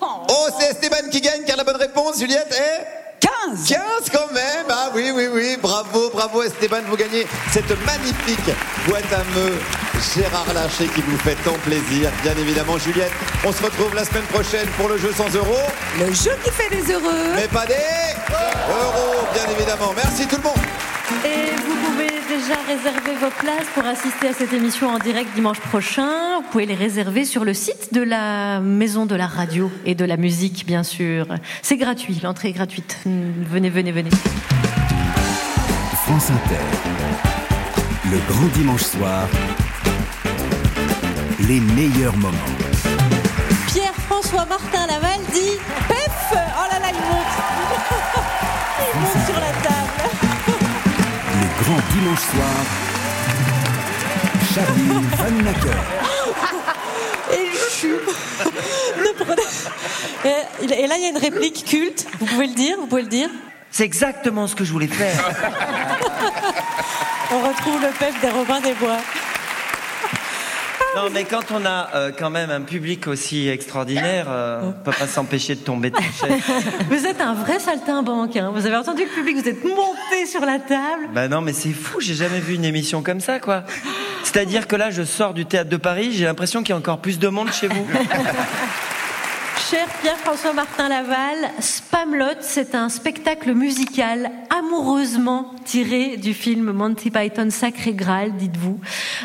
Oh, c'est Esteban qui gagne car la bonne réponse, Juliette, est 15 15 quand même Ah oui, oui, oui, bravo, bravo Esteban, vous gagnez cette magnifique boîte à meux Gérard Larcher qui vous fait tant plaisir. Bien évidemment, Juliette, on se retrouve la semaine prochaine pour le jeu 100 euros. Le jeu qui fait des heureux Mais pas des euros, bien évidemment. Merci tout le monde Et vous pouvez déjà réserver vos places pour assister à cette émission en direct dimanche prochain. Vous pouvez les réserver sur le site de la Maison de la Radio et de la Musique, bien sûr. C'est gratuit, l'entrée est gratuite. Venez, venez, venez. France Inter. Le grand dimanche soir. Les meilleurs moments. Pierre-François Martin Laval dit Pef Oh là là, il monte Il monte sur la table Le grand dimanche soir. Charlie Van Nacker. Et prenez- et, et là, il y a une réplique culte. Vous pouvez le dire Vous pouvez le dire C'est exactement ce que je voulais faire. On retrouve le pep des Robins des Bois. Non, mais quand on a euh, quand même un public aussi extraordinaire, euh, on peut pas s'empêcher de tomber de chaise. Vous êtes un vrai saltimbanque. Hein. Vous avez entendu le public, vous êtes monté sur la table. Bah non, mais c'est fou, j'ai jamais vu une émission comme ça, quoi. C'est-à-dire que là, je sors du théâtre de Paris, j'ai l'impression qu'il y a encore plus de monde chez vous. Cher Pierre-François Martin Laval, Spamlot, c'est un spectacle musical amoureusement tiré du film Monty Python Sacré Graal, dites-vous.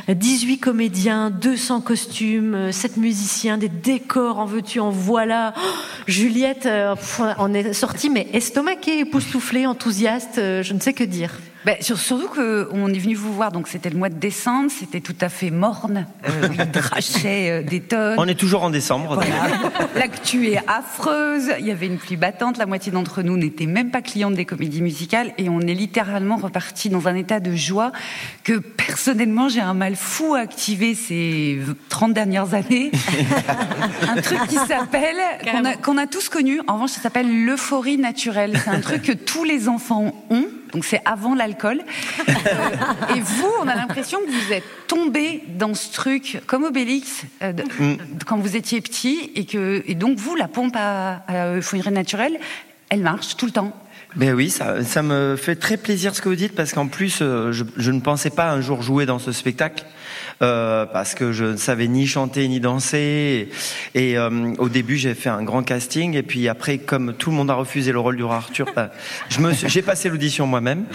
18 comédiens, 200 costumes, 7 musiciens, des décors, en veux-tu, en voilà. Oh, Juliette, euh, on est sorti, mais estomaquée, époustouflée, enthousiaste, euh, je ne sais que dire. Ben, sur- surtout qu'on est venu vous voir, donc c'était le mois de décembre, c'était tout à fait morne, euh, il drachait euh, des tonnes. On est toujours en décembre. L'actu est affreuse, il y avait une pluie battante, la moitié d'entre nous n'étaient même pas clientes des comédies musicales et on est littéralement reparti dans un état de joie que personnellement j'ai un mal fou à activer ces 30 dernières années. un truc qui s'appelle, qu'on a, qu'on a tous connu, en revanche ça s'appelle l'euphorie naturelle. C'est un truc que tous les enfants ont. Donc c'est avant l'alcool. Euh, et vous, on a l'impression que vous êtes tombé dans ce truc comme Obélix euh, de- Mm. quand vous étiez petit et que et donc vous, la pompe à, à euphorie naturelle, elle marche tout le temps. Ben oui, ça, ça me fait très plaisir ce que vous dites parce qu'en plus, euh, je, je ne pensais pas un jour jouer dans ce spectacle euh, parce que je ne savais ni chanter ni danser. Et, euh, au début, j'ai fait un grand casting et puis après, comme tout le monde a refusé le rôle du roi Arthur, bah, j'ai passé l'audition moi-même.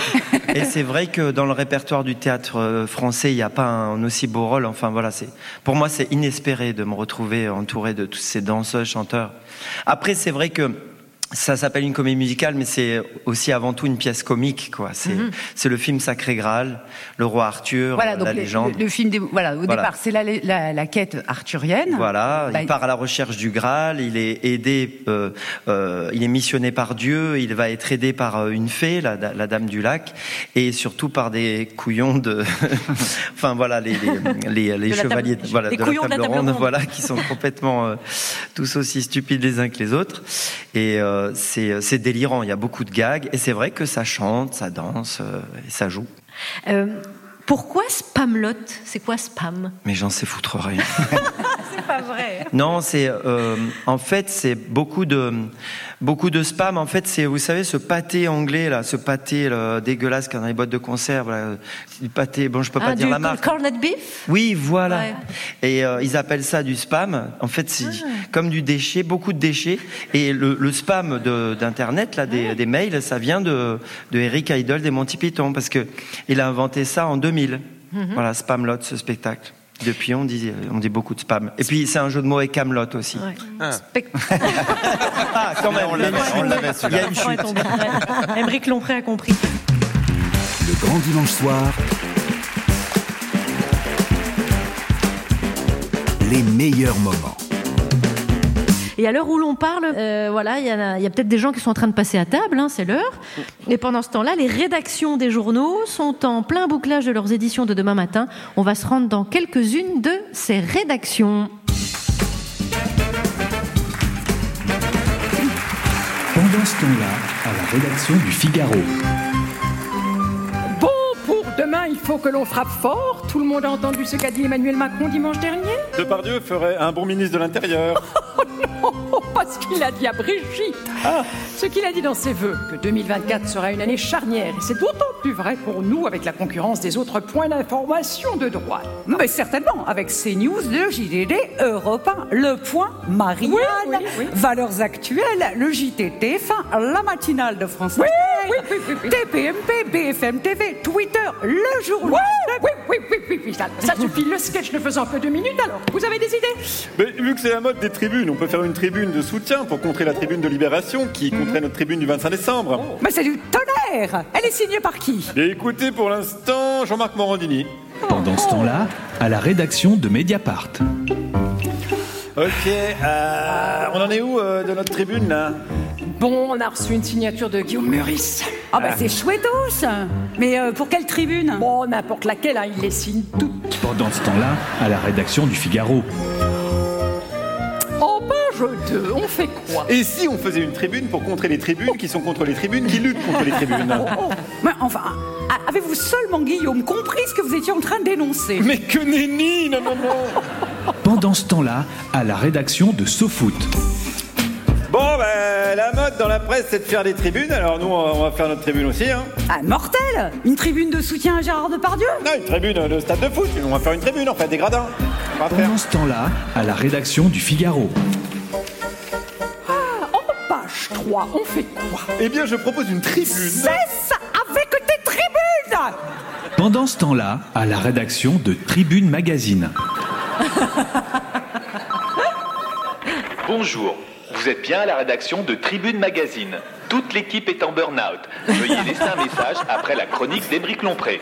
Et c'est vrai que dans le répertoire du théâtre euh, français, il n'y a pas un aussi beau rôle. Enfin voilà, pour moi c'est inespéré de me retrouver entouré de tous ces danseurs, chanteurs. Après, c'est vrai que ça s'appelle une comédie musicale, mais c'est aussi avant tout une pièce comique, quoi. C'est c'est le film Sacré Graal, le roi Arthur, Voilà, la donc le, légende. le- le film des, voilà, au Voilà. départ, c'est la, la- la quête arthurienne. Voilà, Bah, il part à la recherche du Graal, il est aidé, euh, euh, il est missionné par Dieu, il va être aidé par euh, une fée, la, la dame du lac, et surtout par des couillons de, enfin voilà, les, les, les, les De la table- chevaliers, voilà, de la couillons de la table, table ronde, ronde. voilà, qui sont complètement euh, tous aussi stupides les uns que les autres, et euh, c'est c'est délirant. Il y a beaucoup de gags, et c'est vrai que ça chante, ça danse, euh, et ça joue. Euh, pourquoi Spamlot C'est quoi spam? Mais j'en sais foutre rien. C'est pas vrai. Non, c'est euh, en fait c'est beaucoup de beaucoup de spam. En fait, c'est vous savez ce pâté anglais là, ce pâté là, dégueulasse qu'il y a dans les boîtes de conserve, là, du pâté. Bon, je peux pas Ah, dire du la marque. corned beef? Oui, voilà. Ouais. Et euh, ils appellent ça du spam. En fait, c'est comme du déchet, beaucoup de déchets. Et le, le spam de- d'internet, là, des, des mails, ça vient de, de Eric Idle des Monty Python parce que il a inventé ça en 2000. Mhm. Voilà, Spamlot, ce spectacle. Depuis, on dit, on dit beaucoup de spam. Et puis, c'est un jeu de mots avec Camelot aussi. Ah. Ah, quand même. On l'avait, on l'avait, Il y a une chute. Ouais. Émeric Lompré a compris. Le grand dimanche soir, les meilleurs moments. Et à l'heure où l'on parle, euh, voilà, il y, a peut-être des gens qui sont en train de passer à table, hein, c'est l'heure. Et pendant ce temps-là, les rédactions des journaux sont en plein bouclage de leurs éditions de demain matin. On va se rendre dans quelques-unes de ces rédactions. Pendant ce temps-là, à la rédaction du Figaro. Il faut que l'on frappe fort. Tout le monde a entendu ce qu'a dit Emmanuel Macron dimanche dernier Depardieu ferait un bon ministre de l'Intérieur. Oh, parce qu'il a dit à Brigitte ce qu'il a dit dans ses vœux, que 2024 sera une année charnière. Et c'est d'autant plus vrai pour nous avec la concurrence des autres points d'information de droite. Mais certainement, avec CNews, le JDD, Europe 1, Le Point, Marianne, Oui, oui, oui. Valeurs Actuelles, le JTTF1, la matinale de France Oui, Inter, oui, oui, oui, oui. TPMP, BFM TV, Twitter, le Oui, oui, oui, oui, oui, ça, ça suffit. Le sketch ne faisant que deux minutes, alors, vous avez des idées? Mais vu que c'est la mode des tribunes, on peut faire une tribune de soutien pour contrer la tribune de Libération qui contrait notre tribune du 25 décembre. Mais c'est du tonnerre Elle est signée par qui? Et écoutez pour l'instant Jean-Marc Morandini. Pendant ce temps-là, à la rédaction de Mediapart. Ok, euh, on en est où euh, de notre tribune là Bon, on a reçu une signature de Guillaume Meurice. Ah bah c'est chouettos Mais euh, pour quelle tribune Bon, n'importe laquelle, hein, il les signe toutes. Pendant ce temps-là, à la rédaction du Figaro. En page 2, on fait quoi Et si on faisait une tribune pour contrer les tribunes qui sont contre les tribunes qui luttent contre les tribunes Oh, Mais enfin, a- avez-vous seulement, Guillaume, compris ce que vous étiez en train de dénoncer Mais que nenni Non, non, non Pendant ce temps-là, à la rédaction de SoFoot. Bon, ben, la mode dans la presse, c'est de faire des tribunes, alors nous, on va faire notre tribune aussi, hein. Ah, mortel Une tribune de soutien à Gérard Depardieu? Non, une tribune de stade de foot, on va faire une tribune, en fait, des gradins. Faire. Pendant ce temps-là, à la rédaction du Figaro. 2023, on fait quoi? Eh bien, je propose une tribune. Cesse avec tes tribunes Pendant ce temps-là, à la rédaction de Tribune Magazine. Bonjour, vous êtes bien à la rédaction de Tribune Magazine. Toute l'équipe est en burn-out. Veuillez laisser un message après la chronique d'Émeric Lompré.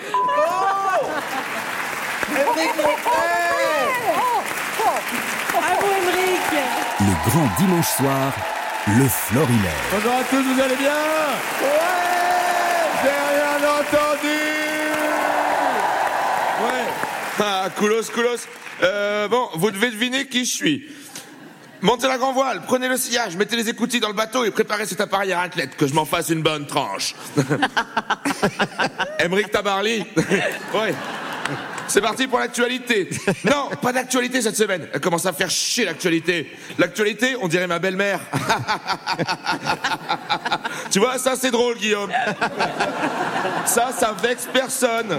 Bravo, Émeric Le grand dimanche soir, le florilège. Bonjour à tous, vous allez bien Ouais J'ai rien entendu Ouais Ah, coolos. Euh, bon, vous devez deviner qui je suis. Montez la grand voile, prenez le sillage, mettez les écoutilles dans le bateau et préparez cet appareil à raclette, que je m'en fasse une bonne tranche. Emmerich Tabarly Ouais. C'est parti pour l'actualité. Non, pas d'actualité cette semaine. Elle commence à faire chier l'actualité. L'actualité, on dirait ma belle-mère. tu vois, ça c'est drôle, Guillaume. Ça, ça vexe personne.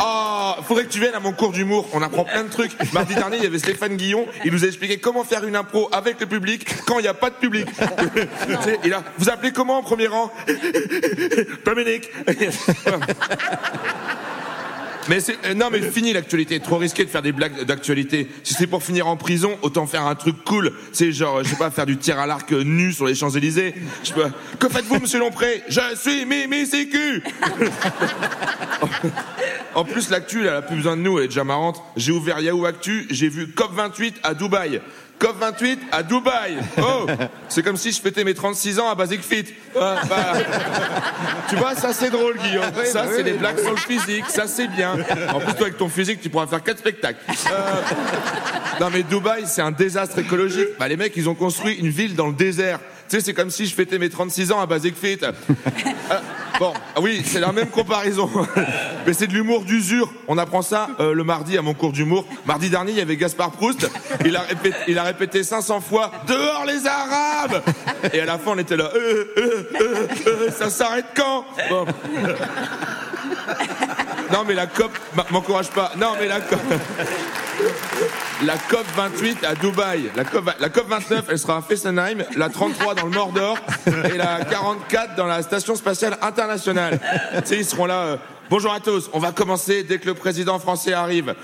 Oh, faudrait que tu viennes à mon cours d'humour. On apprend plein de trucs. Mardi dernier, il y avait Stéphane Guillon. Il nous a expliqué comment faire une impro avec le public quand il n'y a pas de public. Il a, vous appelez comment en premier rang? Dominique. Mais c'est, euh, non, mais fini l'actualité. Trop risqué de faire des blagues d'actualité. Si c'est pour finir en prison, autant faire un truc cool. C'est genre, je sais pas, faire du tir à l'arc euh, nu sur les Champs-Élysées. Je. Que faites-vous, monsieur Lompré? Je suis Mimi Sécu En plus, l'actu, elle a plus besoin de nous, elle est déjà marrante. J'ai ouvert Yahoo Actu, j'ai vu COP28 à Dubaï. COP28 à Dubaï. Oh, c'est comme si je fêtais mes 36 ans à Basic Fit. Ah, bah. tu vois, ça c'est drôle, Guillaume. Ça, c'est des blagues sur le physique. Ça, c'est bien. En plus, toi, avec ton physique, tu pourras faire quatre spectacles. Euh, Non, mais Dubaï, c'est un désastre écologique. Bah, les mecs, ils ont construit une ville dans le désert. Tu sais, c'est comme si je fêtais mes 36 ans à Basic Fit. Euh, bon, ah oui, c'est la même comparaison. Mais c'est de l'humour d'usure. On apprend ça euh, le mardi à mon cours d'humour. Mardi dernier, il y avait Gaspard Proust. Il a répété, il a répété 500 fois Dehors les Arabes Et à la fin, on était là Euh, euh, Ça s'arrête quand? Bon. Non, mais la COP m'encourage pas. Non, mais la COP. La COP 28 à Dubaï. La COP, la COP 29, elle sera à Fessenheim. La 33 dans le Mordor. Et la 44 dans la Station Spatiale Internationale. Tu sais, ils seront là. euh, Bonjour à tous. On va commencer dès que le président français arrive.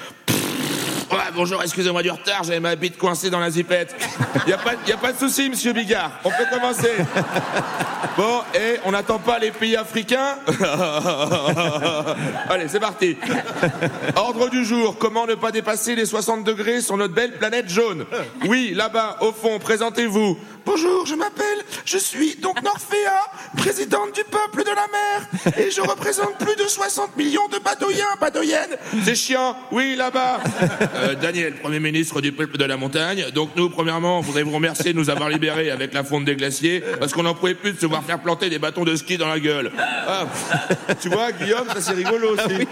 Bonjour, excusez-moi du retard, j'avais ma bite coincée dans la zipette. Y a pas, y a pas de souci, monsieur Bigard. On peut commencer. Bon, et on n'attend pas les pays africains? Allez, c'est parti. Ordre du jour, comment ne pas dépasser les 60 degrés sur notre belle planète jaune? Oui, là-bas, au fond, présentez-vous. Bonjour, je m'appelle, je suis donc Norphéa, présidente du peuple de la mer, et je représente plus de 60 millions de badoyens, badoyennes. C'est chiant, oui, là-bas. Euh, Daniel, Premier ministre du peuple de la montagne. Donc nous, premièrement, on voudrait vous remercier de nous avoir libérés avec la fonte des glaciers, parce qu'on n'en pouvait plus de se voir faire planter des bâtons de ski dans la gueule. Ah, tu vois, Guillaume, ça c'est rigolo aussi.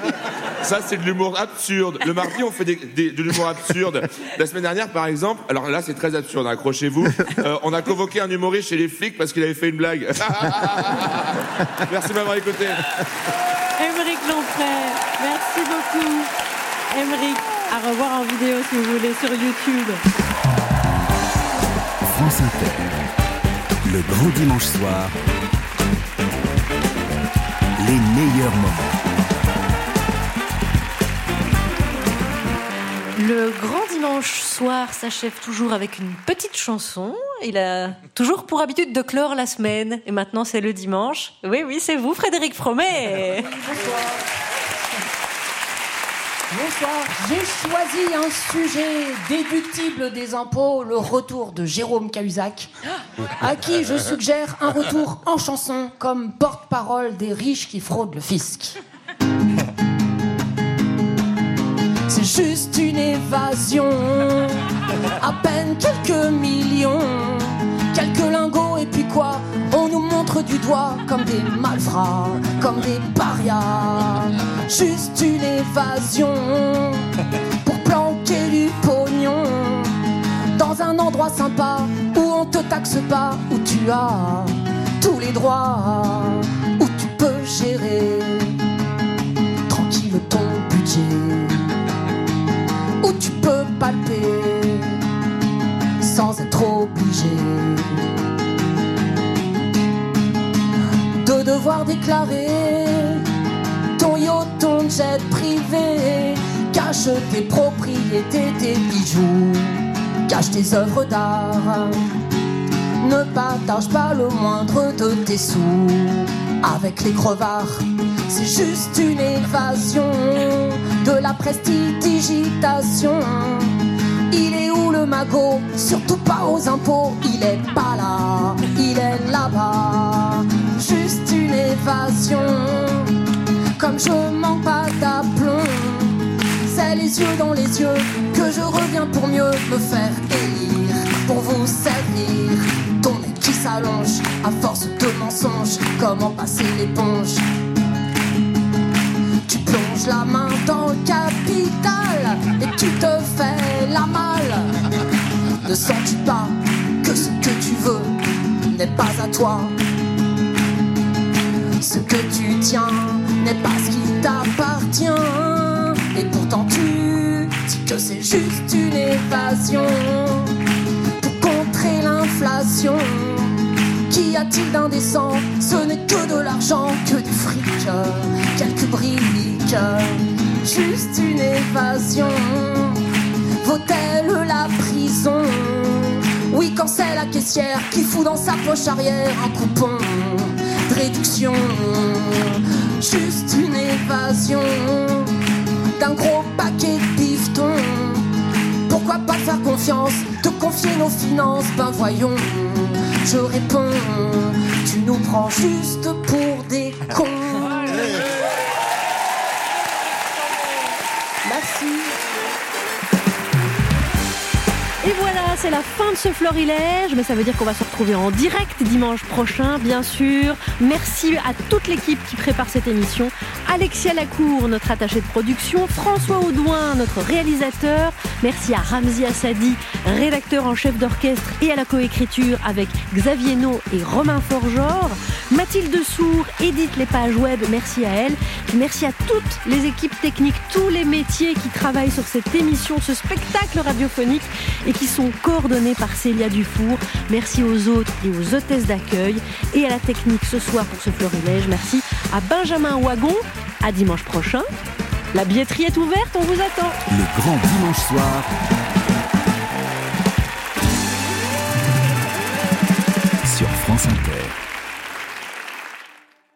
Ça, c'est de l'humour absurde. Le mardi, on fait des- des- de l'humour absurde. La semaine dernière, par exemple, alors là, c'est très absurde, accrochez-vous. Euh, on a convoqué un humoriste chez les flics parce qu'il avait fait une blague. Merci de m'avoir écouté. Émeric Lompré, merci beaucoup. Émeric, à revoir en vidéo si vous voulez sur YouTube. France Inter. Le grand dimanche soir. Les meilleurs moments. Le grand dimanche soir s'achève toujours avec une petite chanson. Il a toujours pour habitude de clore la semaine. Et maintenant, c'est le dimanche. Oui, oui, c'est vous, Frédéric Fromet. Bonsoir. J'ai choisi un sujet déductible des impôts, le retour de Jérôme Cahuzac, à qui je suggère un retour en chanson comme porte-parole des riches qui fraudent le fisc. Juste une évasion, à peine quelques millions, quelques lingots et puis quoi? On nous montre du doigt comme des malfrats, comme des parias. Juste une évasion pour planquer du pognon dans un endroit sympa où on te taxe pas, où tu as tous les droits, où tu peux gérer tranquille ton budget peut palper sans être obligé de devoir déclarer ton yacht, ton jet privé. Cache tes propriétés, tes bijoux, cache tes œuvres d'art. Ne partage pas le moindre de tes sous avec les crevards, c'est juste une évasion de la prestidigitation. Il est où le magot? Surtout pas aux impôts. Il est pas là, il est là-bas. Juste une évasion. Comme je manque pas d'aplomb. C'est les yeux dans les yeux que je reviens pour mieux me faire élire. Pour vous servir. Ton nez qui s'allonge à force de mensonges. Comment passer l'éponge? Plonges la main dans le capital et tu te fais la malle. Ne sens-tu pas que ce que tu veux n'est pas à toi? Ce que tu tiens n'est pas ce qui t'appartient. Et pourtant tu dis que c'est juste une évasion pour contrer l'inflation. Qu'y a-t-il d'indécent? Ce n'est que de l'argent, que du fric, quelques briques, juste une évasion. Vaut-elle la prison? Oui, quand c'est la caissière qui fout dans sa poche arrière un coupon de réduction, juste une évasion d'un gros paquet de pifton. Pourquoi pas faire confiance, te confier nos finances? Ben voyons, je réponds, tu nous prends juste pour des cons. c'est la fin de ce florilège, mais ça veut dire qu'on va se retrouver en direct dimanche prochain, bien sûr. Merci à toute l'équipe qui prépare cette émission. Alexia Lacour, notre attaché de production, François Audouin, notre réalisateur. Merci à Ramzi Assadi, rédacteur en chef d'orchestre et à la coécriture avec Xavier No et Romain Forgeor. Mathilde Sour édite les pages web, merci à elle. Merci à toutes les équipes techniques, tous les métiers qui travaillent sur cette émission, ce spectacle radiophonique et qui sont coordonnés par Célia Dufour. Merci aux autres et aux hôtesses d'accueil et à la technique ce soir pour ce florilège. Merci à Benjamin Wagon. À dimanche prochain. La billetterie est ouverte, on vous attend. Le grand dimanche soir. Sur France Inter.